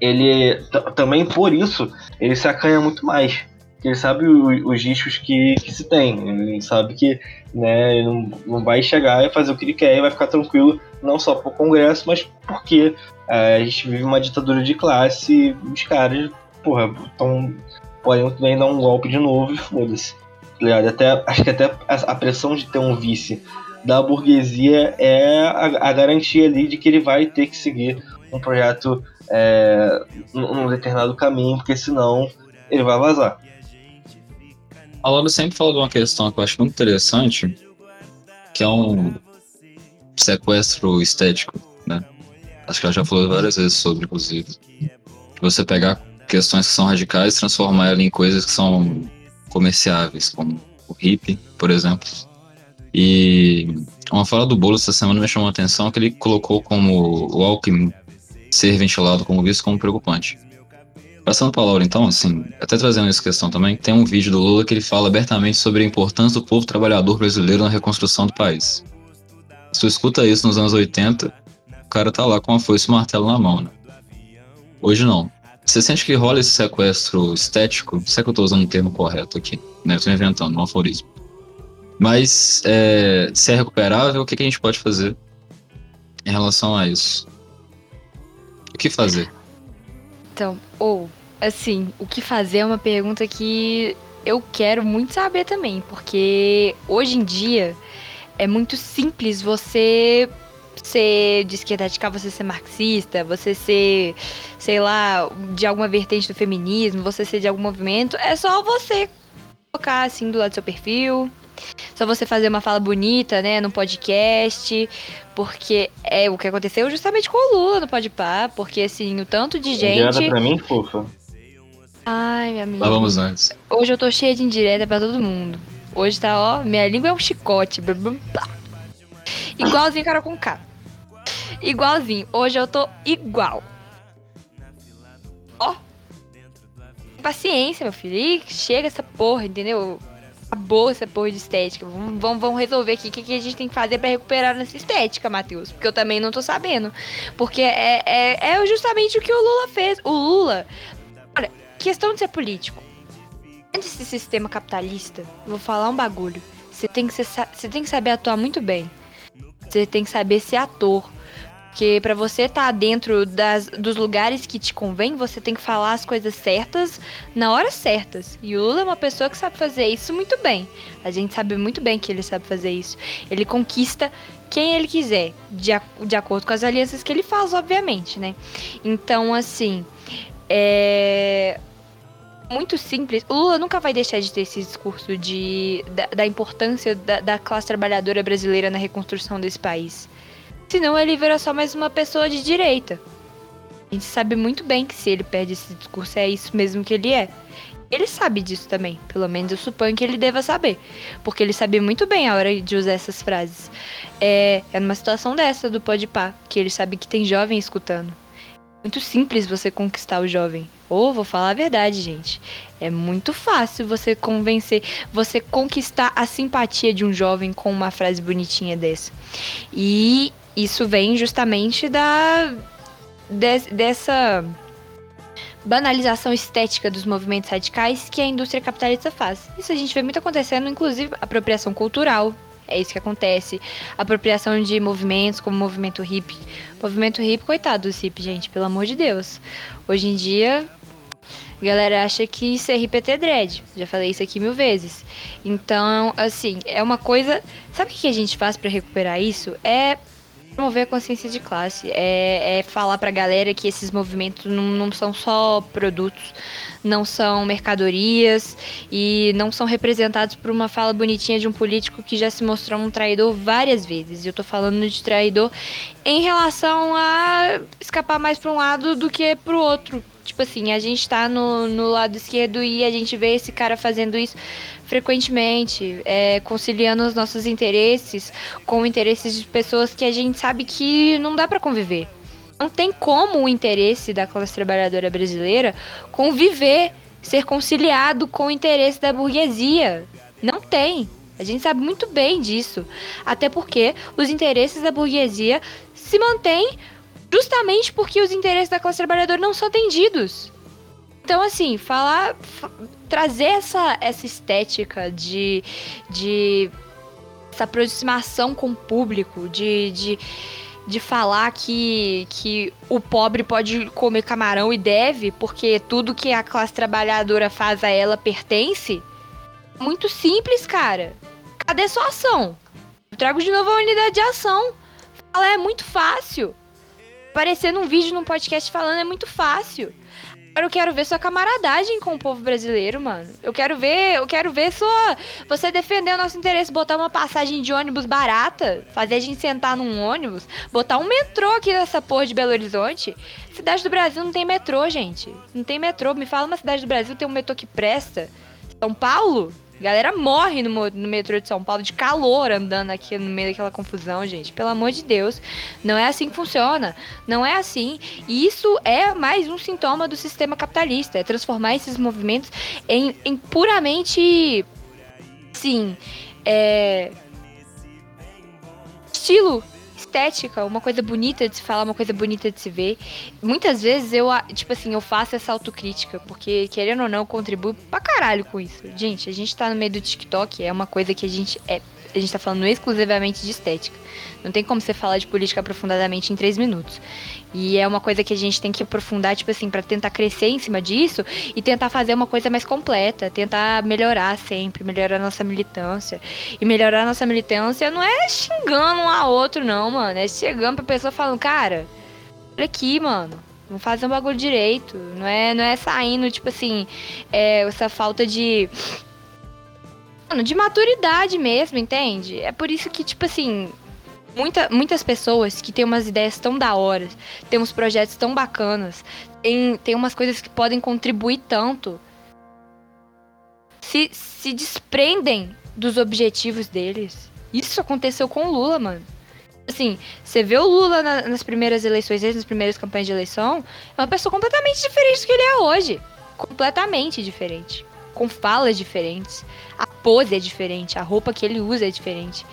ele também por isso ele se acanha muito mais. Ele sabe o, os riscos que, que, se tem. Ele sabe que né, não, não vai chegar e fazer o que ele quer e vai ficar tranquilo, não só pro Congresso, mas porque é, a gente vive uma ditadura de classe e os caras, porra, tão, podem bem dar um golpe de novo e foda-se. Tá até, acho que até a pressão de ter um vice da burguesia é a, a garantia ali de que ele vai ter que seguir um projeto é, num determinado caminho, porque senão ele vai vazar. A Laura sempre fala de uma questão que eu acho muito interessante, que é um sequestro estético, né? Acho que ela já falou várias vezes sobre, inclusive. Você pegar questões que são radicais transformar ela em coisas que são comerciáveis, como o hip, por exemplo. E uma fala do Bolo essa semana me chamou a atenção que ele colocou como o Alckmin ser ventilado como visto como preocupante. Passando para Laura, então, assim, até trazendo essa questão também, tem um vídeo do Lula que ele fala abertamente sobre a importância do povo trabalhador brasileiro na reconstrução do país. Se tu escuta isso nos anos 80, o cara tá lá com a foice e o martelo na mão, né? Hoje não. Você sente que rola esse sequestro estético? Se é que eu tô usando o termo correto aqui, né? Tô inventando um aforismo. Mas, é, se é recuperável, o que, que a gente pode fazer em relação a isso? O que fazer? Então, ou, assim, o que fazer é uma pergunta que eu quero muito saber também, porque hoje em dia é muito simples você ser de esquerda radical, você ser marxista, você ser, sei lá, de alguma vertente do feminismo, você ser de algum movimento, é só você colocar assim do lado do seu perfil, só você fazer uma fala bonita, né, no podcast, porque é o que aconteceu justamente com o Lula no Podpah, porque assim, o tanto de gente... Indireta pra mim, fofa. Ai, minha amiga. Lá vamos antes. Hoje eu tô cheia de indireta pra todo mundo. Hoje tá, ó, minha língua é um chicote. Igualzinho cara com K. Igualzinho. Hoje eu tô igual. Ó. Paciência, meu filho. Ih, chega essa porra, entendeu? acabou essa porra de estética. Vamos, vamos, resolver aqui o que, que, a gente tem que fazer para recuperar nessa estética, Matheus. Porque eu também não tô sabendo. Porque é, é, é justamente o que o Lula fez. O Lula. Olha, questão de ser político. Dentro desse sistema capitalista, vou falar um bagulho. Você tem que, você tem que saber atuar muito bem. Você tem que saber ser ator. Porque para você estar tá dentro das, dos lugares que te convém, você tem que falar as coisas certas na hora certas. E o Lula é uma pessoa que sabe fazer isso muito bem. A gente sabe muito bem que ele sabe fazer isso. Ele conquista quem ele quiser, de, de acordo com as alianças que ele faz, obviamente, né? Então, assim, é muito simples. O Lula nunca vai deixar de ter esse discurso de, da, da importância da, da, classe trabalhadora brasileira na reconstrução desse país. Senão ele vira só mais uma pessoa de direita. A gente sabe muito bem que se ele perde esse discurso é isso mesmo que ele é. Ele sabe disso também, pelo menos eu suponho que ele deva saber, porque ele sabe muito bem a hora de usar essas frases. É, é numa situação dessa do pode pá, que ele sabe que tem jovem escutando. Muito simples você conquistar o jovem. Ou vou falar a verdade, gente. É muito fácil você convencer, você conquistar a simpatia de um jovem com uma frase bonitinha dessa. E isso vem justamente da de, dessa banalização estética dos movimentos radicais que a indústria capitalista faz. Isso a gente vê muito acontecendo, inclusive apropriação cultural. É isso que acontece. Apropriação de movimentos como o movimento hip. Movimento hip, coitado do hip, gente, pelo amor de Deus. Hoje em dia, a galera acha que ser hip é ter dread. Já falei isso aqui mil vezes. Então, assim, é uma coisa. Sabe o que a gente faz para recuperar isso? É promover a consciência de classe, é, é falar pra galera que esses movimentos não, não são só produtos, não são mercadorias e não são representados por uma fala bonitinha de um político que já se mostrou um traidor várias vezes. Eu tô falando de traidor em relação a escapar mais para um lado do que para o outro. Tipo assim, a gente tá no, no lado esquerdo e a gente vê esse cara fazendo isso frequentemente, é, conciliando os nossos interesses com interesses de pessoas que a gente sabe que não dá para conviver. Não tem como o interesse da classe trabalhadora brasileira conviver, ser conciliado com o interesse da burguesia. Não tem. A gente sabe muito bem disso. Até porque os interesses da burguesia se mantêm justamente porque os interesses da classe trabalhadora não são atendidos. Então, assim, falar. Trazer essa, essa estética de. de. essa aproximação com o público, de. de de falar que, que o pobre pode comer camarão e deve, porque tudo que a classe trabalhadora faz a ela pertence. Muito simples, cara. Cadê sua ação? Eu trago de novo a unidade de ação. É muito fácil. Aparecer num vídeo, num podcast falando é muito fácil. Eu quero ver sua camaradagem com o povo brasileiro, mano. Eu quero ver, eu quero ver sua. Você defender o nosso interesse, botar uma passagem de ônibus barata, fazer a gente sentar num ônibus, botar um metrô aqui nessa porra de Belo Horizonte. Cidade do Brasil não tem metrô, gente. Não tem metrô. Me fala uma cidade do Brasil tem um metrô que presta. São Paulo? Galera morre no, no metrô de São Paulo de calor andando aqui no meio daquela confusão, gente. Pelo amor de Deus. Não é assim que funciona. Não é assim. E isso é mais um sintoma do sistema capitalista. É transformar esses movimentos em, em puramente. Sim. É. Estilo estética, uma coisa bonita de se falar, uma coisa bonita de se ver. Muitas vezes eu, tipo assim, eu faço essa autocrítica, porque querendo ou não, eu contribuo pra caralho com isso. Gente, a gente tá no meio do TikTok, é uma coisa que a gente é a gente tá falando exclusivamente de estética. Não tem como você falar de política aprofundadamente em três minutos. E é uma coisa que a gente tem que aprofundar, tipo assim, para tentar crescer em cima disso e tentar fazer uma coisa mais completa, tentar melhorar sempre, melhorar nossa militância. E melhorar nossa militância não é xingando um a outro, não, mano. É chegando pra pessoa falando, cara, olha aqui, mano. Vamos fazer um bagulho direito. Não é, não é saindo, tipo assim, é, essa falta de Mano, de maturidade mesmo, entende? É por isso que, tipo assim, muita, muitas pessoas que têm umas ideias tão da hora, têm uns projetos tão bacanas, tem, tem umas coisas que podem contribuir tanto, se, se desprendem dos objetivos deles. Isso aconteceu com o Lula, mano. Assim, você vê o Lula na, nas primeiras eleições, nas primeiras campanhas de eleição, é uma pessoa completamente diferente do que ele é hoje. Completamente diferente com falas diferentes. A pose é diferente, a roupa que ele usa é diferente.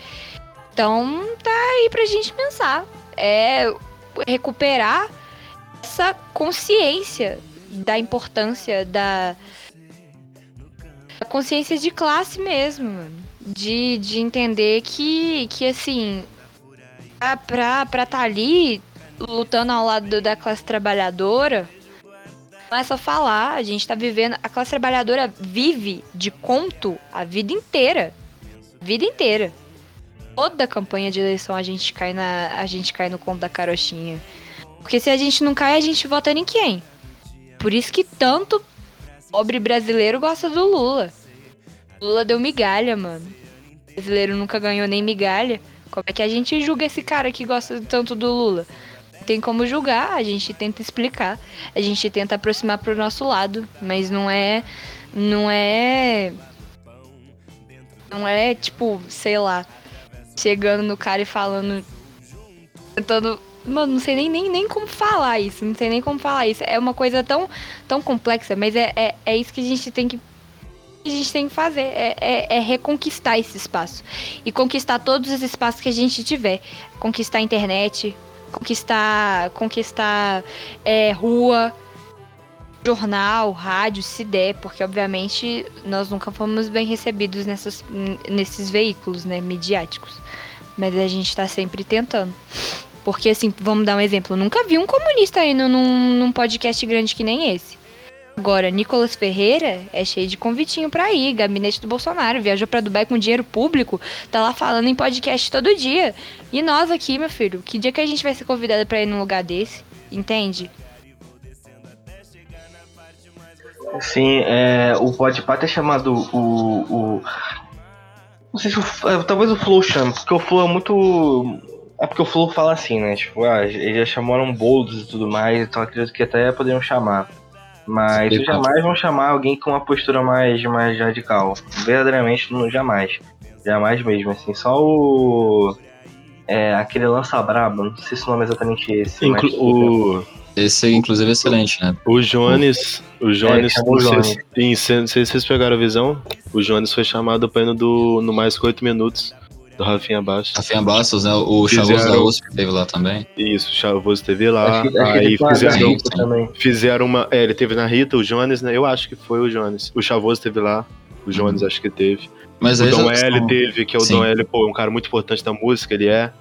Então tá aí pra gente pensar. É recuperar essa consciência da importância da, consciência de classe mesmo, de, de entender que, que assim, pra estar tá ali lutando ao lado da classe trabalhadora, não é só falar, a gente tá vivendo. A classe trabalhadora vive de conto a vida inteira. Vida inteira. Toda campanha de eleição a gente cai na. A gente cai no conto da carochinha. Porque se a gente não cai, a gente vota em quem? Por isso que tanto pobre brasileiro gosta do Lula. Lula deu migalha, mano. O brasileiro nunca ganhou nem migalha. Como é que a gente julga esse cara que gosta tanto do Lula? tem como julgar, a gente tenta explicar, a gente tenta aproximar pro nosso lado, mas não é não é não é tipo, sei lá, chegando no cara e falando tentando Mano, não sei nem, nem, nem como falar isso. Não sei nem como falar isso. É uma coisa tão, tão complexa, mas é, é, é isso que a gente tem que. A gente tem que fazer. É, é, é reconquistar esse espaço. E conquistar todos os espaços que a gente tiver. Conquistar a internet, conquistar, conquistar é, rua, jornal, rádio, se der, porque obviamente nós nunca fomos bem recebidos nessas, nesses veículos, né, midiáticos. Mas a gente tá sempre tentando. Porque, assim, vamos dar um exemplo. Eu nunca vi um comunista indo num, num podcast grande que nem esse. Agora, Nicolas Ferreira é cheio de convitinho pra ir. Gabinete do Bolsonaro. Viajou pra Dubai com dinheiro público. Tá lá falando em podcast todo dia. E nós aqui, meu filho, que dia que a gente vai ser convidada pra ir num lugar desse? Entende? Sim, é, o Podpah é chamado o, o. Não sei se o, é, talvez o Flow chame, porque o Flow é muito. É porque o Flow fala assim, né? Tipo, ah, eles já chamaram bolos e tudo mais, então acredito que até poderiam chamar. Mas Sim, jamais vão chamar alguém com uma postura mais, mais radical. Verdadeiramente, não, jamais. Jamais mesmo, assim. Só o. É, aquele lança braba, não sei se o nome é exatamente esse. mas- Inclu- o, Esse inclusive, é excelente, né? o Jones. O Jones. chamou o não, sei, Jones. cen- não sei se vocês pegaram a visão. O Jones foi chamado pra ir no, do, no mais que 8 minutos. Do Rafinha Bastos. Rafinha Bastos, né? O Chavoso da USP teve lá também. Isso, Chavoso TV lá. Acho que- acho aí fizeram, também. fizeram uma. É, ele teve na Rita, o Jones, né? Eu acho que foi o Jones. O Chavoso teve lá. O Jones acho que teve. Mas o aí Dom L são- teve, que é o Sim. Dom L, pô, é um cara muito importante da música, ele é.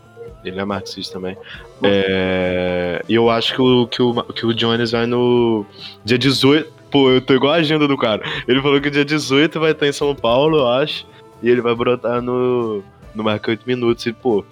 Ele é marxista também. É, E eu acho que o, que, o, que o Jones vai no dia 18. Pô, eu tô igual a agenda do cara. Ele falou que dia 18 vai estar em São Paulo, eu acho. E ele vai brotar no, no Marca 8 Minutos. E, pô.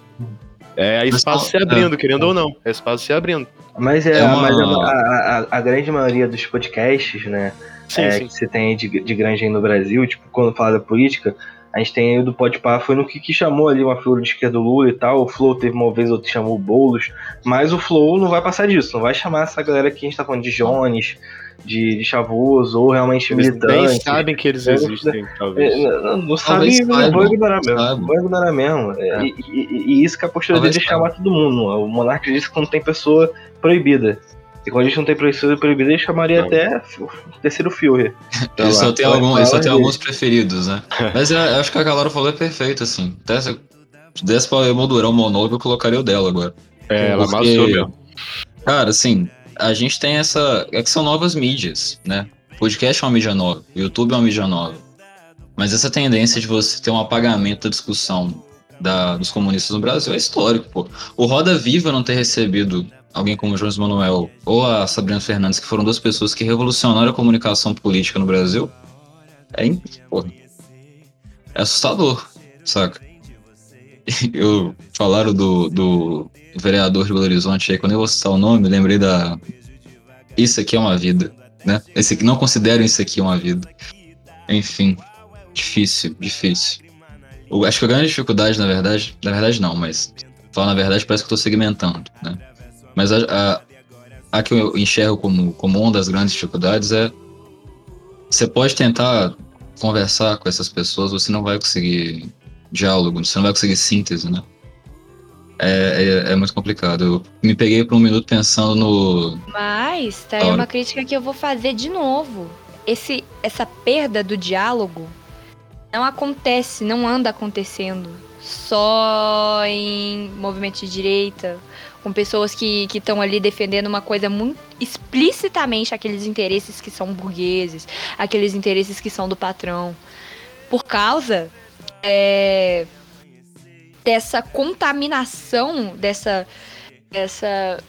É Mas espaço tá- se abrindo, querendo ou não. É espaço se abrindo. Mas é, É uma- mas a, a- a- a grande maioria dos podcasts, né? Sim, é, sim. que você tem de, de grande aí no Brasil, tipo, quando fala da política, a gente tem aí o do Podpah, foi no que, que chamou ali uma figura de esquerda do Lula e tal, o Flow teve uma vez, outro chamou o Boulos, mas o Flow não vai passar disso, não vai chamar essa galera que a gente tá falando de Jones, de, de Chavoso, ou realmente Eles nem militante. sabem que eles É, existem, talvez. É, Não, não sabe, Talvez vou saibam, ignorar mesmo. saibam. Vou ignorar mesmo. É, E, e- e isso que a postura Talvez dele é chamar todo mundo. O Monark disse que não tem pessoa proibida. E quando a gente não tem pessoa proibida, ele chamaria Não. até o terceiro Führer. Tá Ele só tem, algum, só alguns preferidos, né? [laughs] Mas eu, eu acho que a galera falou é perfeito, assim. Até se se desse pra emoldurar o monólogo, eu colocaria o dela agora. É, ela Porque- amassou. Cara, assim, a gente tem essa. É que são novas mídias, né? Podcast é uma mídia nova, YouTube é uma mídia nova. Mas essa tendência de você ter um apagamento da discussão da- dos comunistas no Brasil é histórico, pô. O Roda Viva não ter recebido alguém como o Jones Manuel ou a Sabrina Fernandes, que foram duas pessoas que revolucionaram a comunicação política no Brasil, é, pô, é assustador, saca? [laughs] Eu falaram do, do vereador de Belo Horizonte aí, quando eu vou citar o nome, lembrei da. Isso aqui é uma vida, né? Esse não consideram isso aqui uma vida. Enfim, difícil, difícil. Eu acho que a grande dificuldade, na verdade, na verdade não, mas falar na verdade parece que eu tô segmentando, né? Mas a, a, a que eu enxergo como, como uma das grandes dificuldades é você pode tentar conversar com essas pessoas, você não vai conseguir diálogo, você não vai conseguir síntese, né? É, é, é muito complicado. Eu me peguei por um minuto pensando no. Mas tá aí uma crítica que eu vou fazer de novo. Esse, essa perda do diálogo não acontece, não anda acontecendo só em movimento de direita, com pessoas que estão ali defendendo uma coisa muito explicitamente aqueles interesses que são burgueses, aqueles interesses que são do patrão. Por causa é, dessa contaminação, dessa, dessa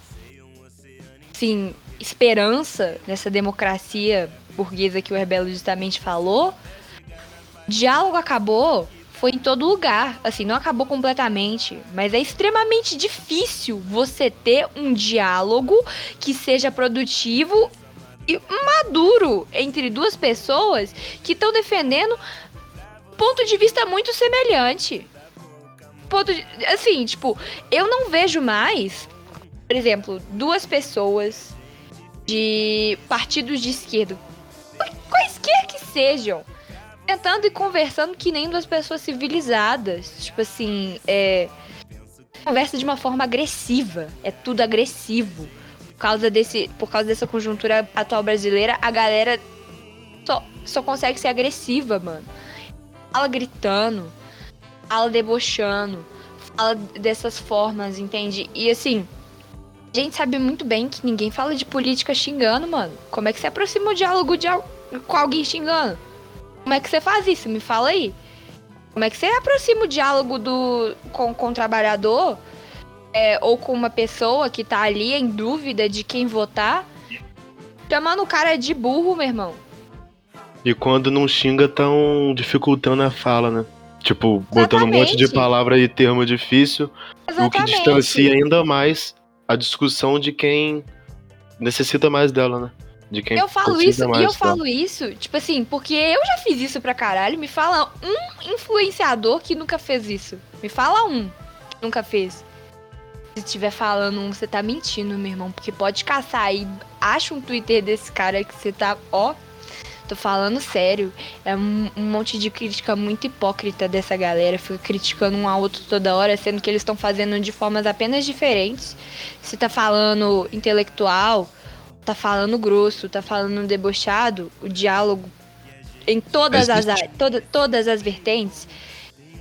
assim, esperança nessa democracia burguesa que o Rebelo justamente falou, o diálogo acabou, foi em todo lugar. Assim, não acabou completamente, mas é extremamente difícil você ter um diálogo que seja produtivo e maduro entre duas pessoas que estão defendendo ponto de vista muito semelhante. Ponto de, assim, tipo, eu não vejo mais, por exemplo, duas pessoas de partidos de esquerda, quaisquer que sejam, tentando e conversando que nem duas pessoas civilizadas. Tipo assim, é. Conversa de uma forma agressiva. É tudo agressivo. Por causa, desse, por causa dessa conjuntura atual brasileira, a galera só, só consegue ser agressiva, mano. Fala gritando, fala debochando, fala dessas formas, entende? E assim, A gente sabe muito bem que ninguém fala de política xingando, mano. Como é que você aproxima o diálogo de com alguém xingando? Como é que você faz isso? Me fala aí. Como é que você aproxima o diálogo do, com, com o trabalhador é, ou com uma pessoa que tá ali em dúvida de quem votar? Chamando o cara de burro, meu irmão. E quando não xinga, tão dificultando a fala, né? Tipo, botando um monte de Exatamente. palavra e termo difícil, o que Exatamente. distancia ainda mais a discussão de quem necessita mais dela, né? De quem Eu falo isso, e eu falo isso, tipo assim, porque eu já fiz isso pra caralho. Me fala um influenciador que nunca fez isso. Me fala um que nunca fez. Se estiver falando um, você tá mentindo, meu irmão. Porque pode caçar aí, acha um Twitter desse cara que você tá, ó. Tô falando sério. É um, um monte de crítica muito hipócrita dessa galera. Fica criticando um ao outro toda hora, sendo que eles estão fazendo de formas apenas diferentes. Se tá falando intelectual, tá falando grosso, tá falando debochado, o diálogo em todas as Existe. toda, todas as vertentes,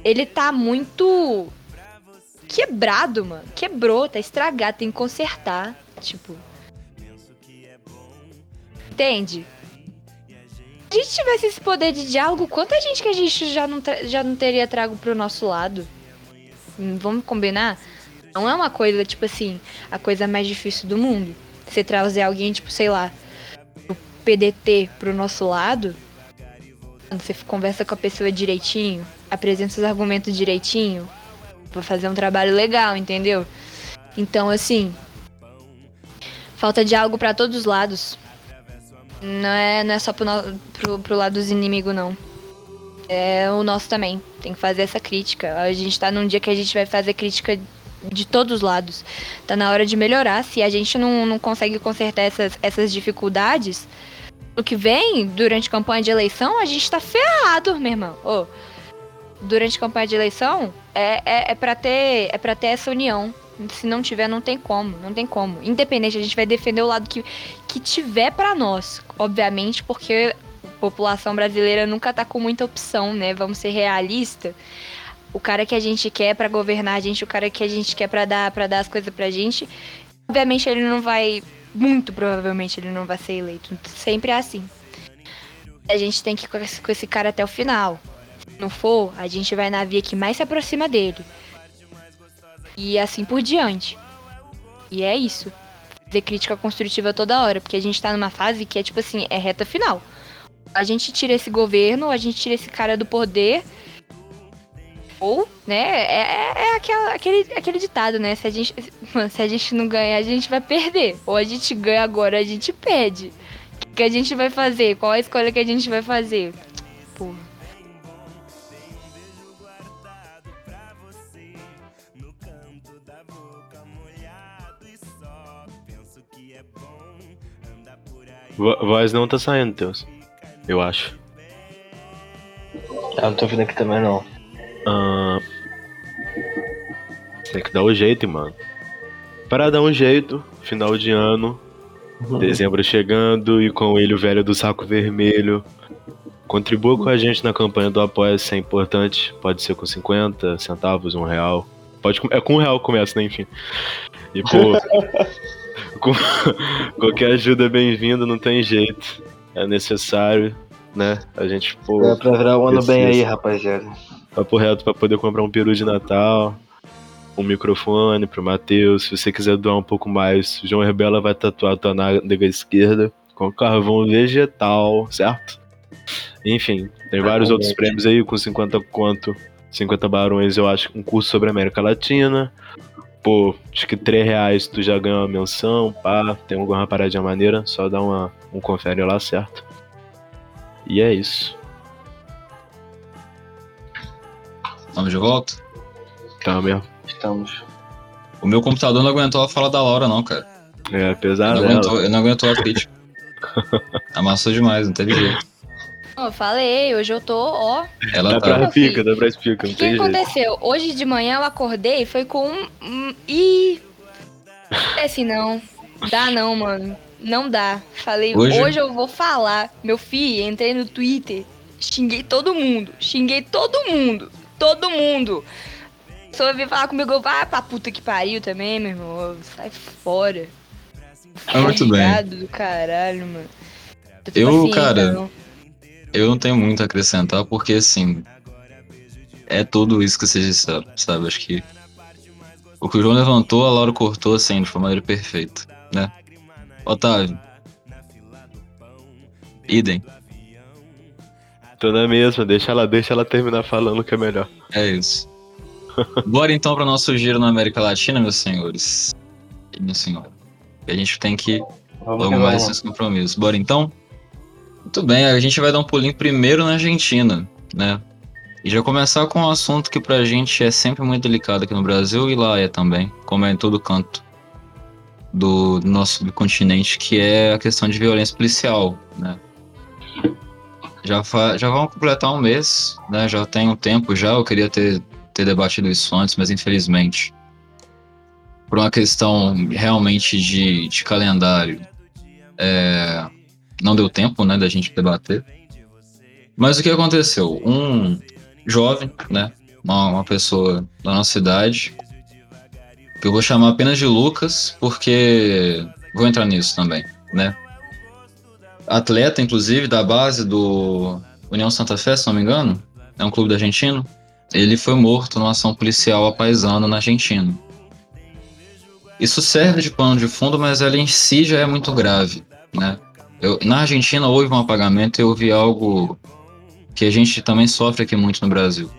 ele tá muito quebrado, mano. Quebrou, tá estragado, tem que consertar, tipo. Entende? Se a gente tivesse esse poder de diálogo, quanta gente que a gente já não, já não teria trago pro nosso lado? Hum, Vamos combinar? Não é uma coisa, tipo assim, a coisa mais difícil do mundo. Você trazer alguém, tipo, sei lá, o PDT pro nosso lado, quando você conversa com a pessoa direitinho, apresenta seus argumentos direitinho, pra fazer um trabalho legal, entendeu? Então, assim, falta diálogo pra todos os lados. Não é, não é só pro, no- pro, pro lado dos inimigos, não. É o nosso também. Tem que fazer essa crítica. A gente tá num dia que a gente vai fazer crítica de todos os lados. Tá na hora de melhorar. Se a gente não, não consegue consertar essas, essas dificuldades, o que vem durante campanha de eleição, a gente tá ferrado, meu irmão. Ô, durante campanha de eleição, é, é, é para ter é para ter essa união. Se não tiver, não tem como, não tem como. Independente, a gente vai defender o lado que, que tiver pra nós, obviamente, porque a população brasileira nunca tá com muita opção, né? Vamos ser realistas. O cara que a gente quer pra governar a gente, o cara que a gente quer pra dar para dar as coisas pra gente, obviamente ele não vai, muito provavelmente ele não vai ser eleito. Sempre é assim. A gente tem que ir com esse, com esse cara até o final. Se não for, a gente vai na via que mais se aproxima dele. E assim por diante. E é isso. Fazer crítica construtiva toda hora, porque a gente tá numa fase que é tipo assim, é reta final. A gente tira esse governo, a gente tira esse cara do poder. Ou, né, é, é aquela, aquele, aquele ditado, né? Se a, gente, mano, se a gente não ganhar, a gente vai perder. Ou a gente ganha agora, a gente perde. O que, que a gente vai fazer? Qual a escolha que a gente vai fazer? Porra. Vo- voz não tá saindo, Teus. Eu acho. Ah, não tô ouvindo aqui também não. Ah, tem que dar um jeito, mano. Para dar um jeito, final de ano, dezembro chegando e com ele o velho do saco vermelho. Contribua com a gente na campanha do Apoia-se, é importante. Pode ser com 50 centavos, um real. Pode, é com um real que começa, né? Enfim. E, pô, [laughs] com- qualquer ajuda é bem-vinda, não tem jeito. É necessário, né? A gente, pô, É pra virar o ano bem aí, rapaziada. papo reto pra poder comprar um peru de Natal, um microfone pro Matheus. Se você quiser doar um pouco mais, o João Rebela vai tatuar a tua nádega esquerda com carvão vegetal, certo? Enfim, tem vários outros prêmios aí com 50 conto, 50 barões, eu acho, um curso sobre a América Latina. Pô, acho que 3 reais tu já ganha uma menção, pá, tem alguma paradinha maneira, só dá uma, um confere lá, certo? E é isso. Estamos de volta? Tá mesmo. Estamos. O meu computador não aguentou a fala da Laura, não, cara. É, Ele apesar não, dela. aguentou, ele não aguentou a crítica. [laughs] Amassou demais, não teve jeito. Ó, eu falei, hoje eu tô, ó. Ela Dá tá. pra pica, dá pra explicar, O não que jeito. aconteceu? Hoje de manhã eu acordei e foi com um. um Ih! É assim não. Dá não, mano. Não dá. Falei, Hoje? hoje, eu vou falar. Meu filho, entrei no Twitter, xinguei todo mundo. Xinguei todo mundo. Todo mundo. pessoa vir falar comigo, eu vai pra puta que pariu também, meu irmão. Sai fora. Ah, muito bem. Do caralho, mano. Eu, paciência, cara, não. Eu não tenho muito a acrescentar, porque assim. É tudo isso que vocês disseram, sabe? Acho que. O que o João levantou, a Laura cortou assim, de uma maneira perfeita, né? Otávio. Idem. Tô na mesma, deixa ela, deixa ela terminar falando que é melhor. É isso. [laughs] Bora então para nosso giro na América Latina, meus senhores. E minha senhora. A gente tem que Vamos logo mais esses compromissos. Bora então? Muito bem, a gente vai dar um pulinho primeiro na Argentina, né? E já começar com um assunto que pra gente é sempre muito delicado aqui no Brasil e lá é também, como é em todo canto do nosso subcontinente, que é a questão de violência policial, né? Já, já vão completar um mês, né? Já tem um tempo já, eu queria ter, ter debatido isso antes, mas infelizmente, por uma questão realmente de, de calendário, é, não deu tempo, né, da gente debater. Mas o que aconteceu? Um jovem, né, uma, uma pessoa da nossa idade, que eu vou chamar apenas de Lucas, porque vou entrar nisso também, né? Atleta, inclusive, da base do União Santa Fé, se não me engano, é um clube da Argentina. Ele foi morto numa ação policial apaisana na Argentina. Isso serve de pano de fundo, mas ela em si já é muito grave, né? Eu, na Argentina houve um apagamento e vi algo que a gente também sofre aqui muito no Brasil.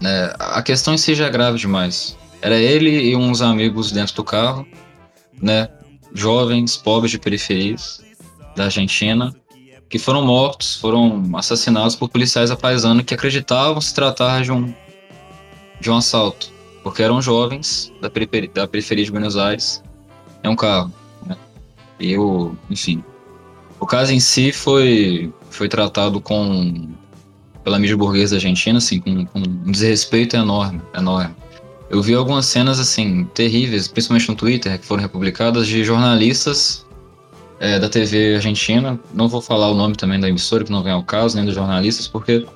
Né, a questão em si já é grave demais. Era ele e uns amigos dentro do carro, né? Jovens, pobres de periferias da Argentina, que foram mortos, foram assassinados por policiais apaisanos que acreditavam se tratar de um, de um assalto, porque eram jovens da periferia, da periferia de Buenos Aires. É um carro. Né? E o, enfim, o caso em si foi, foi tratado com pela mídia burguesa argentina, assim, com, com um desrespeito enorme, enorme. Eu vi algumas cenas, assim, terríveis, principalmente no Twitter, que foram republicadas, de jornalistas é, da TV argentina. Não vou falar o nome também da emissora, que não vem ao caso, nem dos jornalistas, porque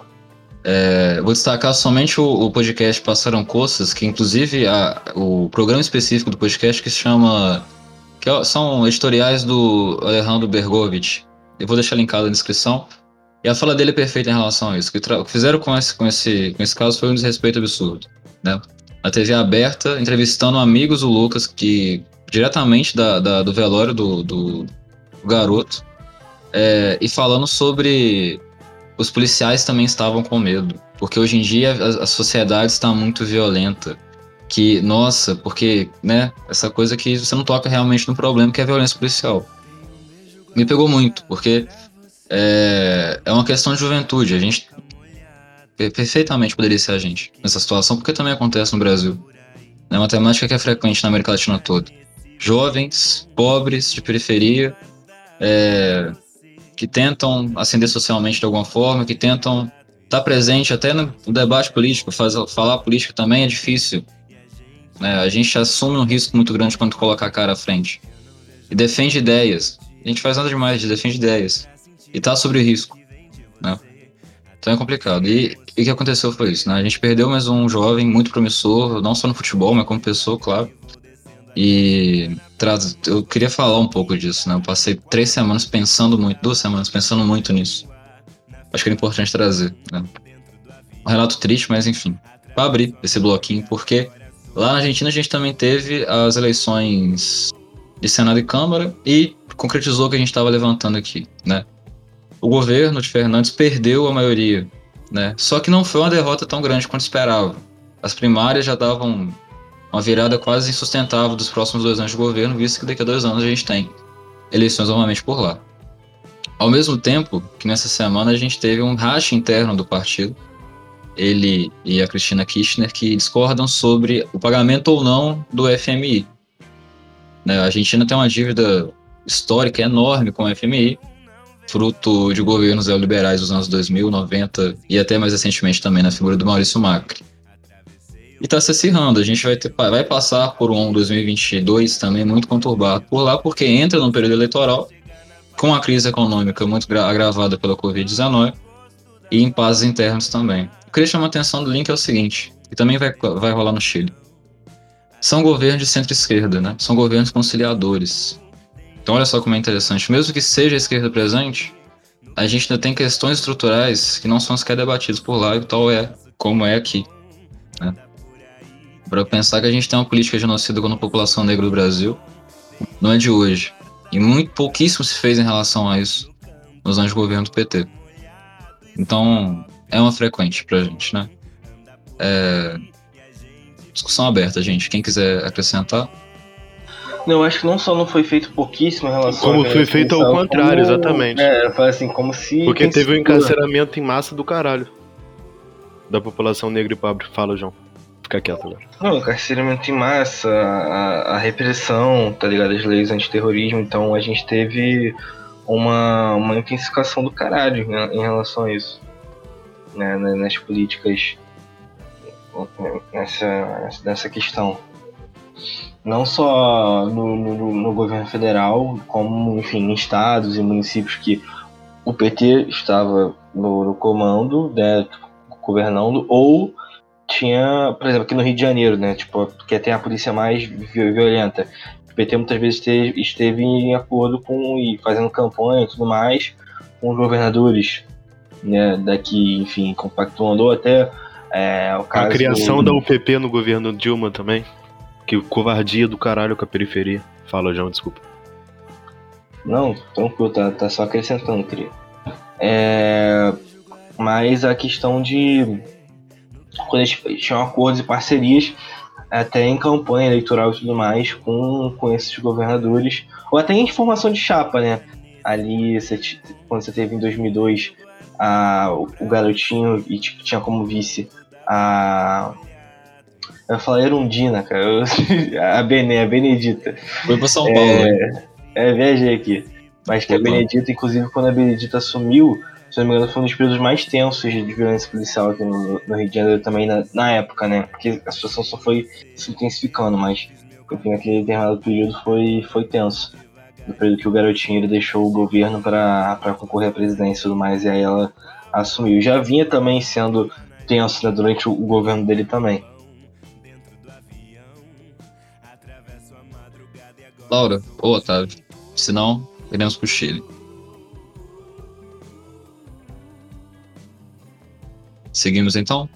é, vou destacar somente o, o podcast Passaram Coças, que inclusive a, o programa específico do podcast que se chama. que é- são editoriais do Alejandro Bergovich. Eu vou deixar linkado na descrição. E a fala dele é perfeita em relação a isso. O que, que fizeram com esse, com, esse, com esse caso foi um desrespeito absurdo. Né? A TV aberta, entrevistando amigos do Lucas, que diretamente da, da- do velório do, do garoto, é, e falando sobre os policiais também estavam com medo, porque hoje em dia a, a sociedade está muito violenta. Que, nossa, porque, né, essa coisa que você não toca realmente no problema que é a violência policial. Me pegou muito, porque é, é uma questão de juventude. A gente perfeitamente poderia ser a gente nessa situação, porque também acontece no Brasil. É uma temática que é frequente na América Latina toda. Jovens, pobres, de periferia, é, que tentam ascender socialmente de alguma forma, que tentam estar presente até no debate político, fazer, falar política também é difícil. né? A gente assume um risco muito grande quando coloca a cara à frente. E defende ideias. A gente faz nada demais, a gente defende ideias. E tá sobre risco. Né? Então é complicado. E, o que aconteceu foi isso, né? A gente perdeu mais um jovem muito promissor, não só no futebol, mas como pessoa, claro. E eu queria falar um pouco disso, né? Eu passei três semanas pensando muito, duas semanas pensando muito nisso. Acho que era importante trazer, né? Um relato triste, mas enfim. Para abrir esse bloquinho, porque lá na Argentina a gente também teve as eleições de Senado e Câmara e concretizou o que a gente estava levantando aqui, né? O governo de Fernandes perdeu a maioria, né? Só que não foi uma derrota tão grande quanto esperava. As primárias já davam uma virada quase insustentável dos próximos dois anos de governo, visto que daqui a dois anos a gente tem eleições novamente por lá. Ao mesmo tempo que nessa semana a gente teve um racha interno do partido, ele e a Cristina Kirchner, que discordam sobre o pagamento ou não do FMI. Né, A Argentina tem uma dívida histórica enorme com o FMI, fruto de governos neoliberais dos anos 2000, 90 e até mais recentemente também na figura do Maurício Macri. E está se acirrando, a gente vai, ter, vai passar por um 2022 também muito conturbado por lá, porque entra num período eleitoral com a crise econômica muito gra- agravada pela Covid-19 e impasses internos também. Eu queria chamar a atenção do link é o seguinte, e também vai, vai rolar no Chile, são governos de centro-esquerda, né? São governos conciliadores. Então olha só como é interessante. Mesmo que seja a esquerda presente, a gente ainda tem questões estruturais que não são sequer debatidas por lá e tal é como é aqui. Né? Para pensar que a gente tem uma política genocida contra a população negra do Brasil, não é de hoje. E muito pouquíssimo se fez em relação a isso nos anos de governo do PT. Então, é uma frequente pra gente, né? É... Discussão aberta, gente. Quem quiser acrescentar. Não, eu acho que não só não foi feito pouquíssimo em relação Como foi feito ao como- contrário, exatamente. É, assim, como se. Porque teve um encarceramento em massa do caralho. Da população negra e pobre. Fala, João. Fica quieto agora. Não, encarceramento em massa, a, a repressão, tá ligado? As leis antiterrorismo, então a gente teve uma, uma intensificação do caralho em, em relação a isso. Né, né, nas políticas nessa, nessa questão. Não só no, no, no governo federal, como, enfim, em estados e municípios que o PT estava no, no comando, né, governando, ou tinha, por exemplo, aqui no Rio de Janeiro, né? Tipo, que tem a polícia mais vi- violenta. O PT muitas vezes esteve, esteve em acordo com e fazendo campanha e tudo mais com os governadores, né? Daqui, enfim, compactuando ou até é, o caso A criação do- da UPP no governo Dilma também. Que covardia do caralho com a periferia. Fala, João, desculpa. Não, tranquilo, tá, tá só acrescentando, queria. É, mas a questão de. Quando eles tinham acordos e parcerias, até em campanha eleitoral e tudo mais, com, com esses governadores, ou até em formação de chapa, né? Ali, você quando você teve em 2002 a, o, o garotinho e tipo, tinha como vice a. Eu ia falar Erundina, cara. eu- [laughs] a Bene, a Benedita. Foi pra São Paulo. né? É, viajei aqui. Mas que a. Benedita, inclusive, quando a Benedita assumiu, se não me engano, foi um dos períodos mais tensos de violência policial aqui no, no Rio de Janeiro também na, na época, né? Porque a situação só foi se intensificando, mas enfim, aquele determinado período foi, foi tenso. No período que o garotinho ele deixou o governo para concorrer à presidência e tudo mais, e aí ela assumiu. Já vinha também sendo tenso né, durante o, o governo dele também. Laura ou Otávio. Se não, iremos pro Chile. Seguimos então?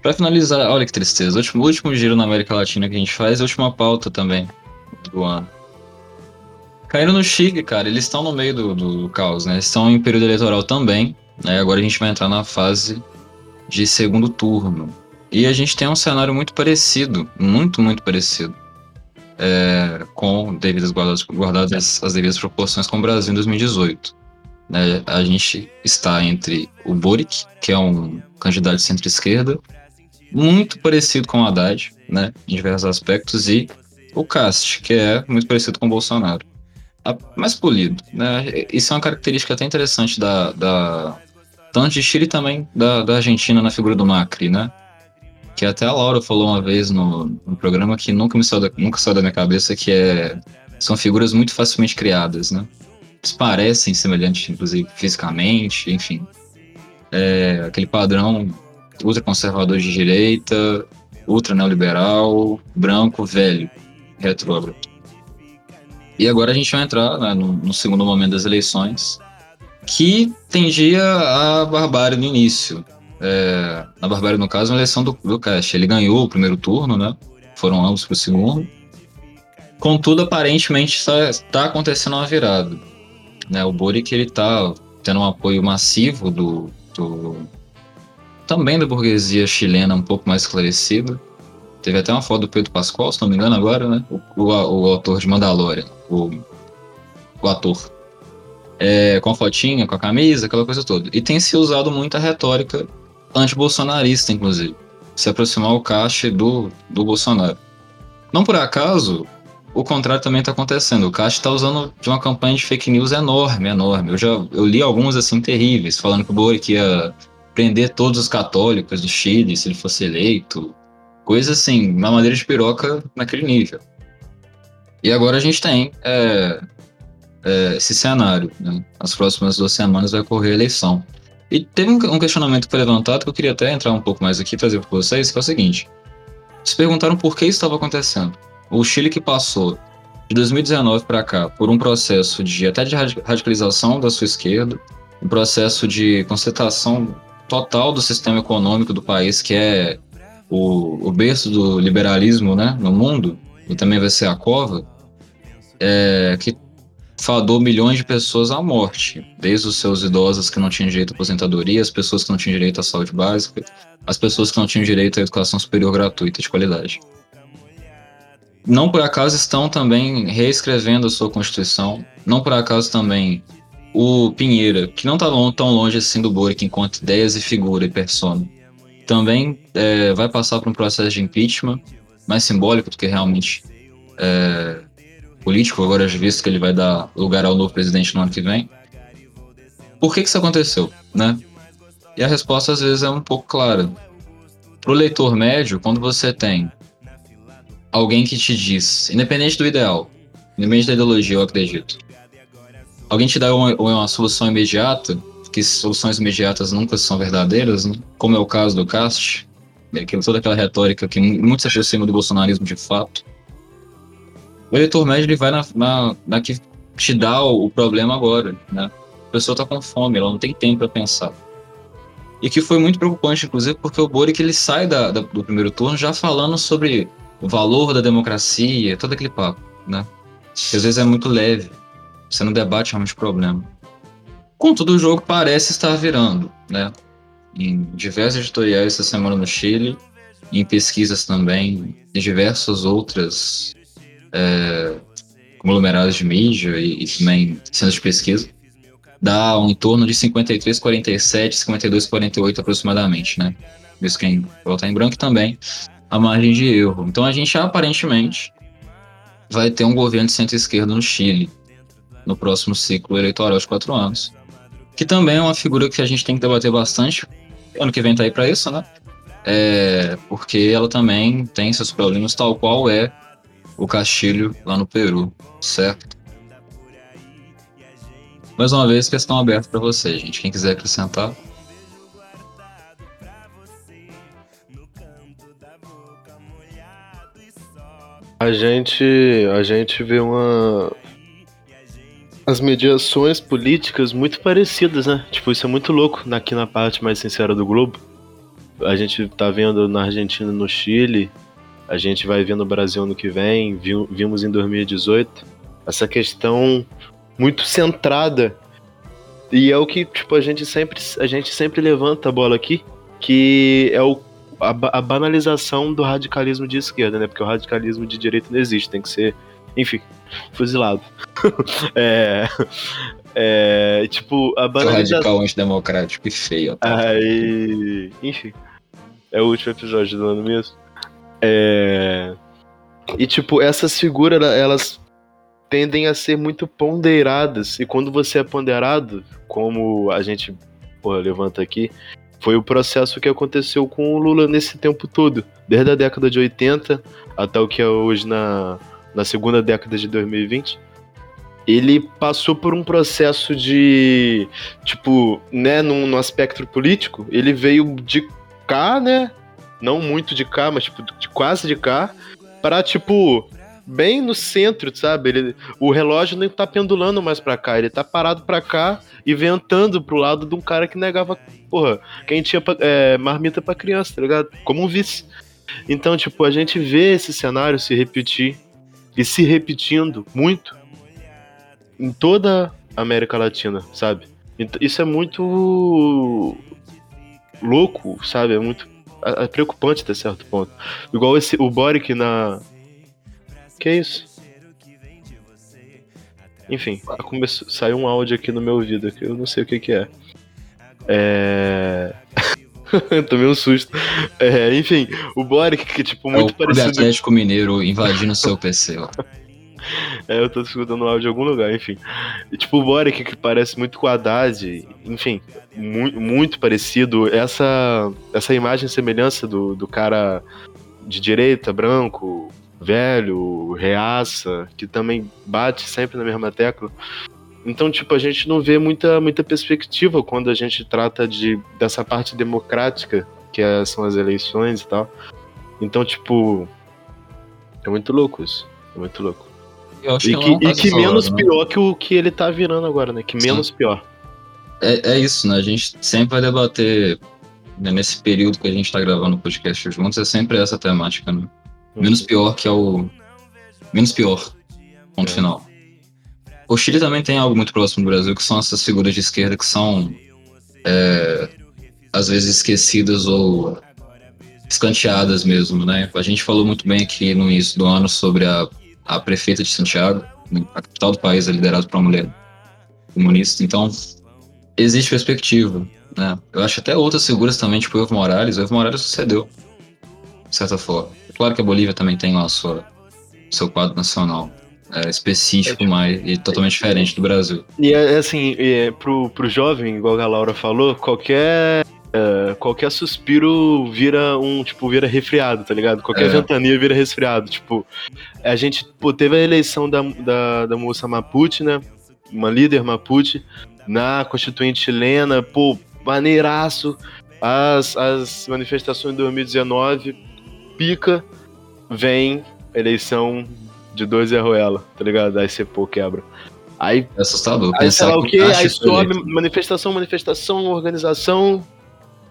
Pra finalizar, olha que tristeza. Último, último giro na América Latina que a gente faz é a última pauta também do ano. Caíram no Chile, cara. Eles estão no meio do, do caos, né? Eles estão em período eleitoral também. Né? Agora a gente vai entrar na fase de segundo turno. E a gente tem um cenário muito parecido, muito, muito parecido é, com devidas guardadas, guardadas as devidas proporções com o Brasil em 2018. Né, a gente está entre o Boric, que é um candidato de centro-esquerda, muito parecido com o Haddad, né, em diversos aspectos, e o Cast, que é muito parecido com o Bolsonaro. A- mais polido. Né? Isso é uma característica até interessante da, da tanto de Chile também da, da Argentina na figura do Macri, né? Que até a Laura falou uma vez no, no programa que nunca me saiu da, nunca saiu da minha cabeça que é são figuras muito facilmente criadas, né? Eles parecem semelhantes, inclusive fisicamente, enfim. É, aquele padrão ultraconservador de direita, ultra neoliberal, branco, velho, retrógrado. E agora a gente vai entrar né, no, no segundo momento das eleições, que tendia a barbárie no início, é, na Barbárie, no caso, uma eleição do, do Cash. Ele ganhou o primeiro turno, né? Foram ambos pro segundo. Contudo, aparentemente está, está acontecendo uma virada. Né? O Boric ele está tendo um apoio massivo do, do também da burguesia chilena um pouco mais esclarecida. Teve até uma foto do Pedro Pascoal, se não me engano agora, né? O, o, o autor de Mandalorian, o, o ator. É, com a fotinha, com a camisa, aquela coisa toda. E tem se usado muito a retórica anti-bolsonarista, inclusive. Se aproximar o caixa do, do Bolsonaro. Não por acaso, o contrário também está acontecendo. O Caixa está usando de uma campanha de fake news enorme, enorme. Eu já eu li alguns assim terríveis, falando que o Boric ia prender todos os católicos do Chile se ele fosse eleito. Coisa assim, na madeira de piroca naquele nível. E agora a gente tem é, é, esse cenário. Né? Nas próximas duas semanas vai ocorrer a eleição. E teve um questionamento que foi levantado que eu queria até entrar um pouco mais aqui e trazer para vocês, que é o seguinte. Se perguntaram por que isso estava acontecendo. O Chile que passou de 2019 para cá por um processo de até de radi- radicalização da sua esquerda, um processo de concentração total do sistema econômico do país, que é o, o berço do liberalismo né, no mundo, e também vai ser a cova, é, que fadou milhões de pessoas à morte, desde os seus idosos que não tinham direito à aposentadoria, as pessoas que não tinham direito à saúde básica, as pessoas que não tinham direito à educação superior gratuita de qualidade. Não por acaso estão também reescrevendo a sua Constituição, não por acaso também o Pinheira, que não está tão longe assim do Boric enquanto ideias e figura e persona, também é, vai passar por um processo de impeachment, mais simbólico do que realmente é, político, agora visto que ele vai dar lugar ao novo presidente no ano que vem. Por que, que isso aconteceu, né? E a resposta às vezes é um pouco clara. Para o leitor médio, quando você tem alguém que te diz, independente do ideal, independente da ideologia, eu acredito, alguém te dá uma, uma solução imediata, que soluções imediatas nunca são verdadeiras, né? como é o caso do Cast, toda aquela retórica que muito se aproxima do bolsonarismo de fato. O eleitor médio ele vai na, na, na que te dá o, o problema agora, né? A pessoa tá com fome, ela não tem tempo para pensar. E que foi muito preocupante, inclusive, porque o Boric ele sai da, da- do primeiro turno já falando sobre o valor da democracia, todo aquele papo, né? Que às vezes é muito leve, você não debate realmente o problema. Contudo, o jogo parece estar virando, né? Em diversos editoriais essa semana no Chile, em pesquisas também, em diversas outras é, conglomerados de mídia e, e também centros de pesquisa, dá um em torno de 53, 47, 52, 48 aproximadamente, né? Isso quem votar em branco também a margem de erro. Então a gente aparentemente vai ter um governo de centro-esquerda no Chile no próximo ciclo eleitoral de quatro anos, que também é uma figura que a gente tem que debater bastante. Ano que vem tá aí para isso, né? É, porque ela também tem seus problemas, tal qual é o Castilho lá no Peru, certo? Mais uma vez, questão aberta para você, gente. Quem quiser acrescentar. A gente, a gente vê uma as mediações políticas muito parecidas, né? Tipo, isso é muito louco aqui na parte mais sincera do globo. A gente tá vendo na Argentina, no Chile, a gente vai ver no Brasil ano que vem, vimos em 2018 essa questão muito centrada e é o que tipo a gente sempre a gente sempre levanta a bola aqui, que é o a, a banalização do radicalismo de esquerda, né? Porque o radicalismo de direita não existe, tem que ser, enfim, fuzilado. [laughs] é, é, tipo, a banalização. radical antidemocrático e feio. Tá? Aí, enfim, é o último episódio do ano mesmo. É, e tipo, essas figuras, ela- elas tendem a ser muito ponderadas. E quando você é ponderado, como a gente porra, levanta aqui, foi o processo que aconteceu com o Lula nesse tempo todo. Desde a década de 80 até o que é hoje na, na segunda década de 2020. Ele passou por um processo de. Tipo, né, no, no aspecto político, ele veio de cá, né? Não muito de cá, mas tipo, de quase de cá, para tipo, bem no centro, sabe? Ele, o relógio nem tá pendulando mais pra cá, ele tá parado pra cá e ventando pro lado de um cara que negava, porra, quem tinha é, marmita pra criança, tá ligado? Como um vice. Então, tipo, a gente vê esse cenário se repetir e se repetindo muito em toda a América Latina, sabe? Ent- Isso é muito louco, sabe? É muito é é preocupante até certo ponto. Igual esse, o Boric na. Que é isso? Enfim, começou, saiu um áudio aqui no meu ouvido que eu não sei o que, que é. É. [laughs] Tomei um susto. É, enfim, o Boric, que tipo, É o muito Clube parecido. Atlético Mineiro invadindo seu PC. Ó. [laughs] É, eu tô escutando o áudio em algum lugar, enfim. E, tipo, o Boric, que parece muito com o Haddad, enfim, mu muito parecido. Essa, essa imagem semelhança do, do cara de direita, branco, velho, reaça, que também bate sempre na mesma tecla. Então, tipo, a gente não vê muita, muita perspectiva quando a gente trata de, dessa parte democrática, que é- são as eleições e tal. Então, tipo, é muito louco isso. É muito louco. Eu acho E é que, um e que menos né? pior que o que ele tá virando agora, né? Que Sim. menos pior. É, é isso, né? A gente sempre vai debater, né, nesse período que a gente tá gravando o podcast juntos, é sempre essa temática, né? Menos pior que é o. Menos pior. Ponto É. final. O Chile também tem algo muito próximo do Brasil, que são essas figuras de esquerda que são. é, às vezes esquecidas ou escanteadas mesmo, né? A gente falou muito bem aqui no início do ano sobre a, a prefeita de Santiago, a capital do país é liderada por uma mulher comunista, então existe perspectiva, né? Eu acho até outras figuras também, tipo o Evo Morales, o Evo Morales sucedeu, de certa forma. Claro que a Bolívia também tem lá sua, seu quadro nacional é, específico mais e totalmente diferente do Brasil. E é assim, é, pro, pro jovem, igual a Laura falou, qualquer. É, qualquer suspiro vira um, tipo, vira resfriado, tá ligado? Qualquer É. ventania vira resfriado. Tipo, a gente, pô, teve a eleição da, da, da moça Mapuche, né? Uma líder Mapuche, na Constituinte chilena, pô, maneiraço. As, as manifestações de 2019, pica, vem eleição de dois e Arruela, tá ligado? Aí você, pô, quebra. Aí É assustador. Aí sei lá o que, aí sobe manifestação, manifestação, organização.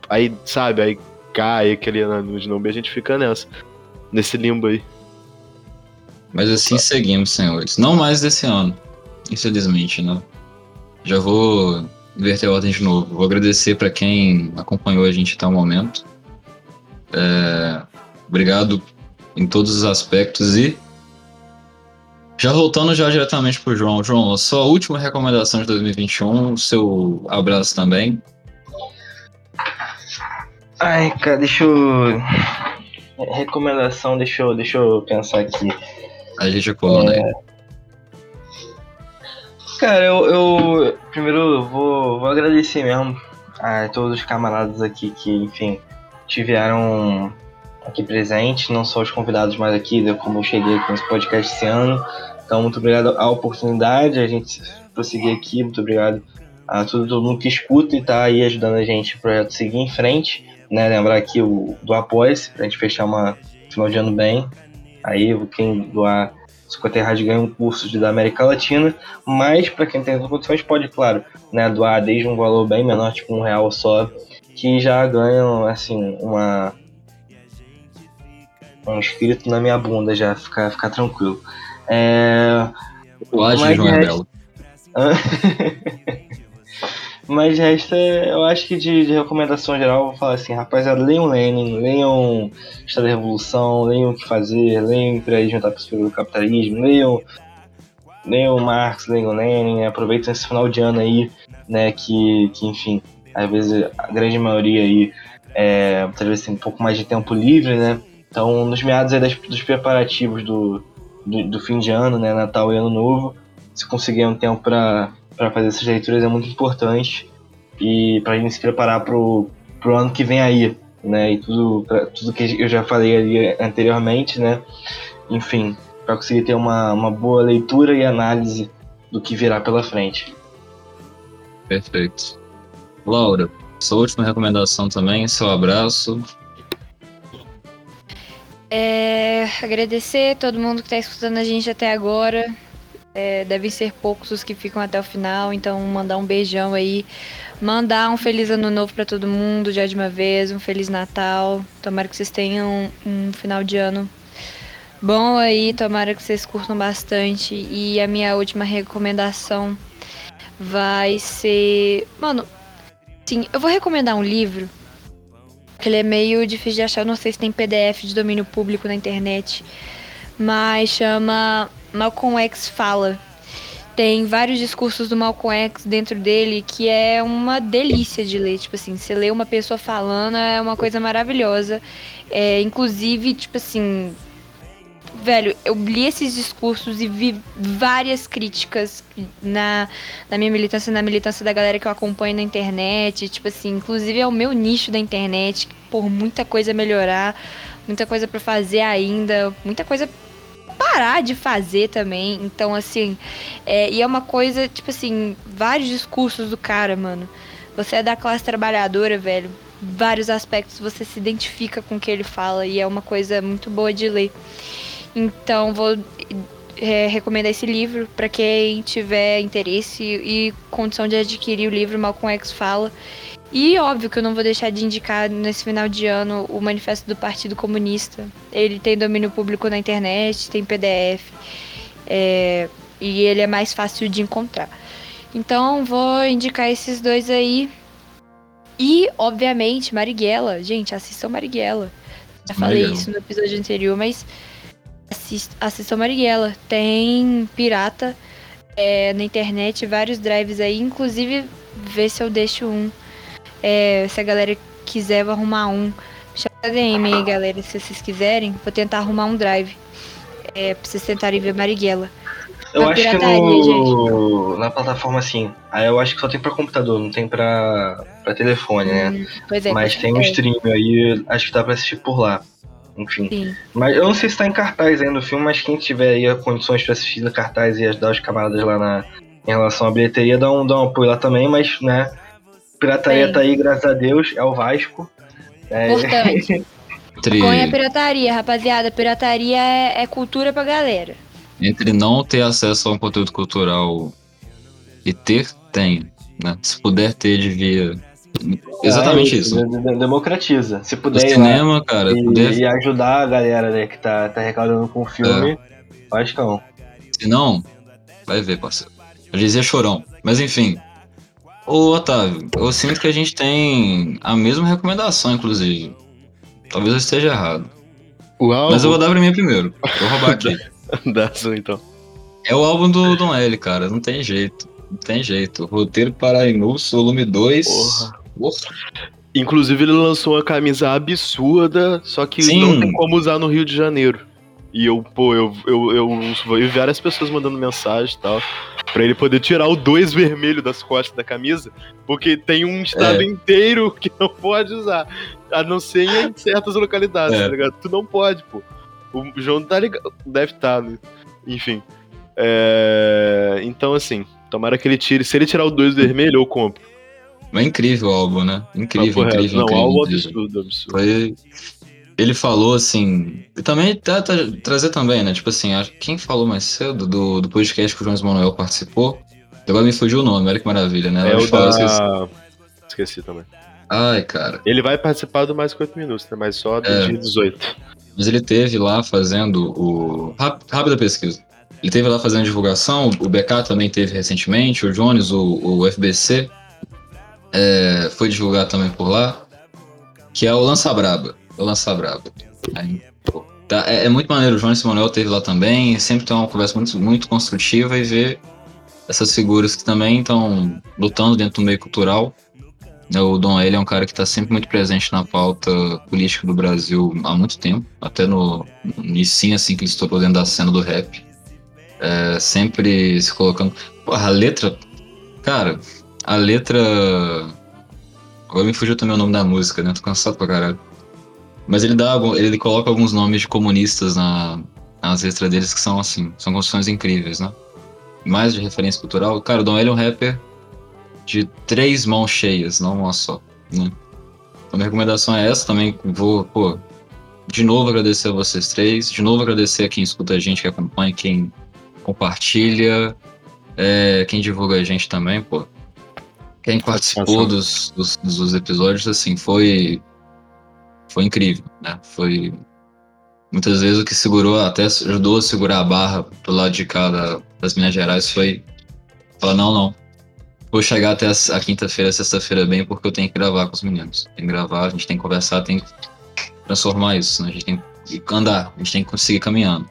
Aí, sabe, aí cai aquele nome e a gente fica nessa. Nesse limbo aí. Mas assim seguimos, senhores. Não mais desse ano, infelizmente, né? Já vou inverter a ordem de novo. Vou agradecer para quem acompanhou a gente até o momento. É, Obrigado em todos os aspectos e já voltando já diretamente pro João. João, a sua última recomendação de 2021, o seu abraço também. Ai, cara, deixa eu. Recomendação, deixa eu, deixa eu pensar aqui. A gente é coluna aí. Cara, eu, eu primeiro eu vou, vou agradecer mesmo a todos os camaradas aqui que, enfim, tiveram aqui presentes, não só os convidados, mas aqui, né, como eu cheguei aqui nesse podcast esse ano. Então, muito obrigado à oportunidade, a gente prosseguir aqui, muito obrigado a todo, todo mundo que escuta e tá aí ajudando a gente o projeto seguir em frente, né? Lembrar aqui o, do Apoia-se, pra gente fechar uma final de ano bem. Aí, quem doar 50 reais ganha um curso de, da América Latina, mas para quem tem as condições pode, claro, né, doar desde um valor bem menor, tipo um real só, que já ganham, assim, uma um escrito na minha bunda já, ficar ficar tranquilo. É... Mas João é é-. [laughs] Mas resta, eu acho que de, de recomendação geral, eu vou falar assim, rapaziada, leiam Lenin, leiam História da Revolução, leiam o que fazer, leiam Imperialismo da Perspectiva do Capitalismo, leiam, leiam Marx, leiam Lenin, aproveitem esse final de ano aí, né, que, que enfim, às vezes a grande maioria aí é, talvez tem um pouco mais de tempo livre, né, então nos meados aí das, dos preparativos do, do, do fim de ano, né, Natal e Ano Novo, se conseguir um tempo para fazer essas leituras é muito importante e para a gente se preparar pro, pro ano que vem aí, né? E tudo, pra, tudo que eu já falei ali anteriormente, né? Enfim, para conseguir ter uma, uma boa leitura e análise do que virá pela frente. Perfeito. Laura, sua última recomendação também, seu abraço. É, agradecer todo mundo que tá escutando a gente até agora. É, devem ser poucos os que ficam até o final, então mandar um beijão aí. Mandar um feliz ano novo pra todo mundo já de uma vez, um feliz Natal. Tomara que vocês tenham um final de ano bom aí, tomara que vocês curtam bastante. E a minha última recomendação vai ser. Mano, sim, eu vou recomendar um livro. que Ele é meio difícil de achar, eu não sei se tem PDF de domínio público na internet. Mas chama Malcolm X Fala. Tem vários discursos do Malcolm X dentro dele que é uma delícia de ler. Tipo assim, você lê uma pessoa falando é uma coisa maravilhosa. É, inclusive, tipo assim, velho, eu li esses discursos e vi várias críticas na, na minha militância, na militância da galera que eu acompanho na internet. Tipo assim, inclusive é o meu nicho da internet, por muita coisa melhorar, muita coisa pra fazer ainda, muita coisa parar de fazer também. Então, assim, é, e é uma coisa, tipo assim, vários discursos do cara, mano. Você é da classe trabalhadora, velho. Vários aspectos você se identifica com o que ele fala e é uma coisa muito boa de ler. Então, vou é, recomendar esse livro para quem tiver interesse e condição de adquirir o livro Malcolm X fala. E óbvio que eu não vou deixar de indicar nesse final de ano o manifesto do Partido Comunista. Ele tem domínio público na internet, tem PDF é, e ele é mais fácil de encontrar. Então vou indicar esses dois aí. E, obviamente, Marighella. Gente, assistam Marighella. Já falei Marighella. isso no episódio anterior, mas assist, assistam Marighella. Tem pirata é, na internet, vários drives aí. Inclusive, vê se eu deixo um. É, se a galera quiser, vou arrumar um. Chama DM aí, galera, se vocês quiserem. Vou tentar arrumar um drive. É, pra vocês tentarem ver Marighella. Eu acho que no, na plataforma assim, aí eu acho que só tem pra computador, não tem pra, pra telefone, né? Hum, Pois é, Mas tem um é, stream aí, acho que dá pra assistir por lá. Enfim. sim. Mas eu não sei se tá em cartaz ainda o filme, mas quem tiver aí condições pra assistir no cartaz e ajudar os camaradas lá na, em relação à bilheteria, dá um, dá um apoio lá também, mas, né? Pirataria Bem. tá aí, graças a Deus, é o Vasco. É, Importante. [laughs] Entre, Põe a pirataria, rapaziada. Pirataria é, é cultura pra galera. entre não ter acesso a um conteúdo cultural e ter, tem. Né? Se puder ter, devia. Exatamente Ah, isso. de- de- Democratiza. Se O puder ir lá cinema, cara, e, puder e ajudar a galera né, que tá, tá arrecadando com o filme, Vascão. Se não, vai ver, parceiro. Eu dizia chorão. Mas enfim. Ô, Otávio, eu sinto que a gente tem a mesma recomendação, inclusive. Talvez eu esteja errado. Mas eu vou dar pra mim primeiro. Vou roubar aqui. [laughs] da Azul, então. É o álbum do Dom L, cara. Não tem jeito. Não tem jeito. Roteiro Parainus, volume 2. Porra. Porra. Inclusive, ele lançou uma camisa absurda, só que Sim. não tem como usar no Rio de Janeiro. E eu, pô, eu, eu, eu, eu vi várias pessoas mandando mensagem e tal, pra ele poder tirar o 2 vermelho das costas da camisa, porque tem um estado É. inteiro [laughs] que não pode usar, a não ser em certas localidades, É. tá ligado? Tu não pode, pô. O João tá ligado, deve estar, né? enfim. É, Então, assim, tomara que ele tire. Se ele tirar o 2 vermelho, eu compro. Mas é incrível o álbum, né? Incrível, incrível, Não, incrível. álbum incrível. absurdo, absurdo. Foi. Ele falou assim. E também tá, tá- trazer também, né? Tipo assim, quem falou mais cedo do, do podcast que o João Manuel participou? Agora me fugiu o nome, olha que maravilha, né? É o falou assim, da. Esqueci também. Ai, cara. Ele vai participar do mais 8 minutos, né? Mas só do É. dia 18. Mas ele teve lá fazendo o. ráp- Rápida pesquisa. Ele teve lá fazendo divulgação, o BK também teve recentemente, o Jones, o, o FBC, é, foi divulgar também por lá, que é o Lança Braba. Lança Braba. Aí, pô, tá, é, é muito maneiro, o Jones Manuel teve lá também, sempre tem uma conversa muito, muito construtiva e ver essas figuras que também estão lutando dentro do meio cultural. né, O Dom L é um cara que está sempre muito presente na pauta política do Brasil há muito tempo, até no no início assim que ele estourou dentro da cena do rap. É, sempre se colocando. Porra, a letra. Cara, a letra. Agora me fugiu também o nome da música, né? Tô cansado pra caralho. Mas ele dá ele coloca alguns nomes de comunistas na, nas letras deles que são assim, são construções incríveis, né? Mais de referência cultural. Cara, o Dom L é um rapper de três mãos cheias, não uma só, né? Então, minha recomendação é essa também. Vou, pô, de novo agradecer a vocês três, de novo agradecer a quem escuta a gente, que acompanha, quem compartilha, é, quem divulga a gente também, pô. Quem participou dos, dos, dos episódios, assim, foi foi incrível, né? Foi muitas vezes o que segurou, até ajudou a segurar a barra do lado de cá da- das Minas Gerais foi falar, não, não, vou chegar até a, quinta-feira, sexta-feira bem, porque eu tenho que gravar com os meninos. Tem que gravar, a gente tem que conversar, tem que transformar isso, né? A gente tem que andar, a gente tem que conseguir caminhando.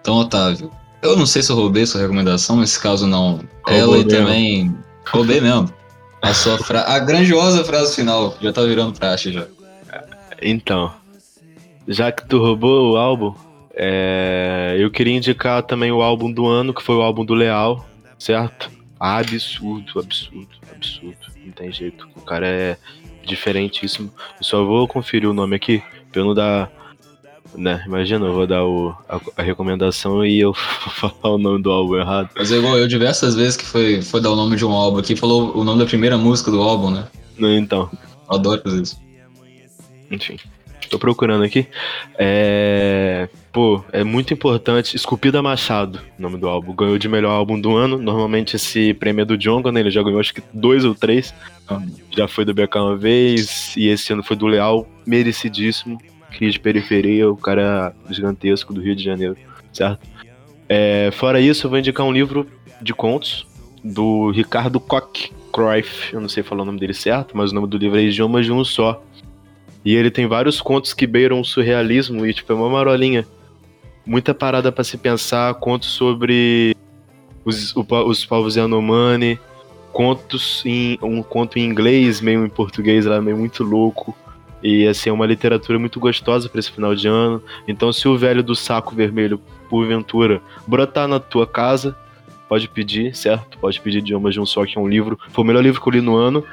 Então, Otávio, eu não sei se eu roubei sua recomendação, mas caso não, ela e também roubei mesmo. A sua fra... a grandiosa frase final, já tá virando praxe já. Então, já que tu roubou o álbum, é, eu queria indicar também o álbum do ano, que foi o álbum do Leal, certo? Absurdo, absurdo, absurdo. Não tem jeito. O cara é diferentíssimo. Eu só vou conferir o nome aqui, pra eu não dar Né? Imagina, eu vou dar o, a, a recomendação e eu [laughs] vou falar o nome do álbum errado. Mas é igual eu diversas vezes que foi, foi dar o nome de um álbum aqui, falou o nome da primeira música do álbum, né? Então, Eu adoro fazer isso. Enfim. Tô procurando aqui. É. Pô, é muito importante. Esculpida Machado, o nome do álbum. Ganhou de melhor álbum do ano. Normalmente esse prêmio é do Djonga, né? Ele já ganhou acho que dois ou três. Já foi do BK uma vez. E esse ano foi do Leal. Merecidíssimo. Cria de periferia, o cara gigantesco do Rio de Janeiro, certo? É, fora isso, eu vou indicar um livro de contos do Ricardo Koch Cruyff. Eu não sei falar o nome dele certo, mas o nome do livro é Idiomas de um Só. E ele tem vários contos que beiram o surrealismo e, tipo, é uma marolinha. Muita parada pra se pensar, contos sobre os, o os povos Yanomami, contos em um conto em inglês, meio em português, lá meio muito louco. E assim, é uma literatura muito gostosa pra esse final de ano. Então, se o velho do saco vermelho, porventura, brotar na tua casa, pode pedir, certo? Pode pedir Idiomas de um Só, que é um livro. Foi o melhor livro que eu li no ano.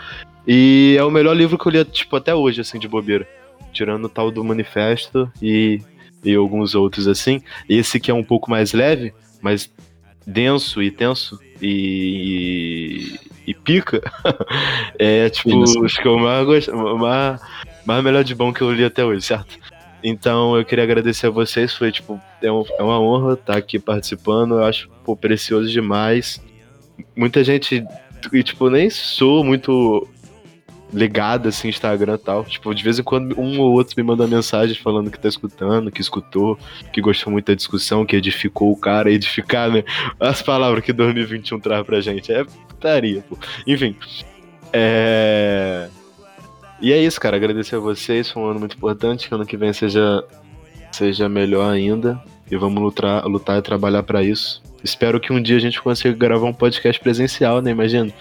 E é o melhor livro que eu li, tipo, até hoje, assim, de bobeira. Tirando o tal do Manifesto e, e alguns outros, assim. Esse que é um pouco mais leve, mas denso e tenso e, e, e pica. [laughs] é, tipo, acho que é o mais, mais, mais melhor de bom que eu li até hoje, certo? Então eu queria agradecer a vocês, foi tipo, é, um- é uma honra estar aqui participando, eu acho pô, precioso demais. Muita gente, e tipo, nem sou muito ligado assim, Instagram e tal. Tipo, de vez em quando um ou outro me manda mensagem falando que tá escutando, que escutou, que gostou muito da discussão, que edificou o cara, [laughs] edificar, né? As palavras que 2021 traz pra gente. É putaria, pô. Enfim. É. E é isso, cara. Agradecer a vocês. Foi um ano muito importante. Que ano que vem seja, seja melhor ainda. E vamos lutar, lutar e trabalhar pra isso. Espero que um dia a gente consiga gravar um podcast presencial, né? Imagina.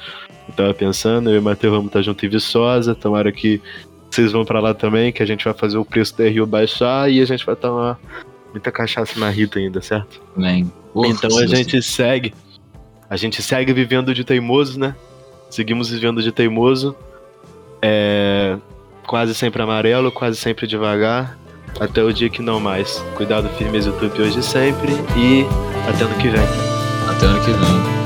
Eu tava pensando, eu e o Matheus vamos estar junto em Viçosa. Tomara que vocês vão pra lá também, que a gente vai fazer o preço da Rio baixar e a gente vai tomar muita cachaça na Rita ainda, certo? Bem. Então a você- gente segue. A gente segue vivendo de teimoso, né? Seguimos vivendo de teimoso. É, quase sempre amarelo, quase sempre devagar. Até o dia que não mais. Cuidado firmes YouTube hoje e sempre. E até ano que vem. Até ano que vem.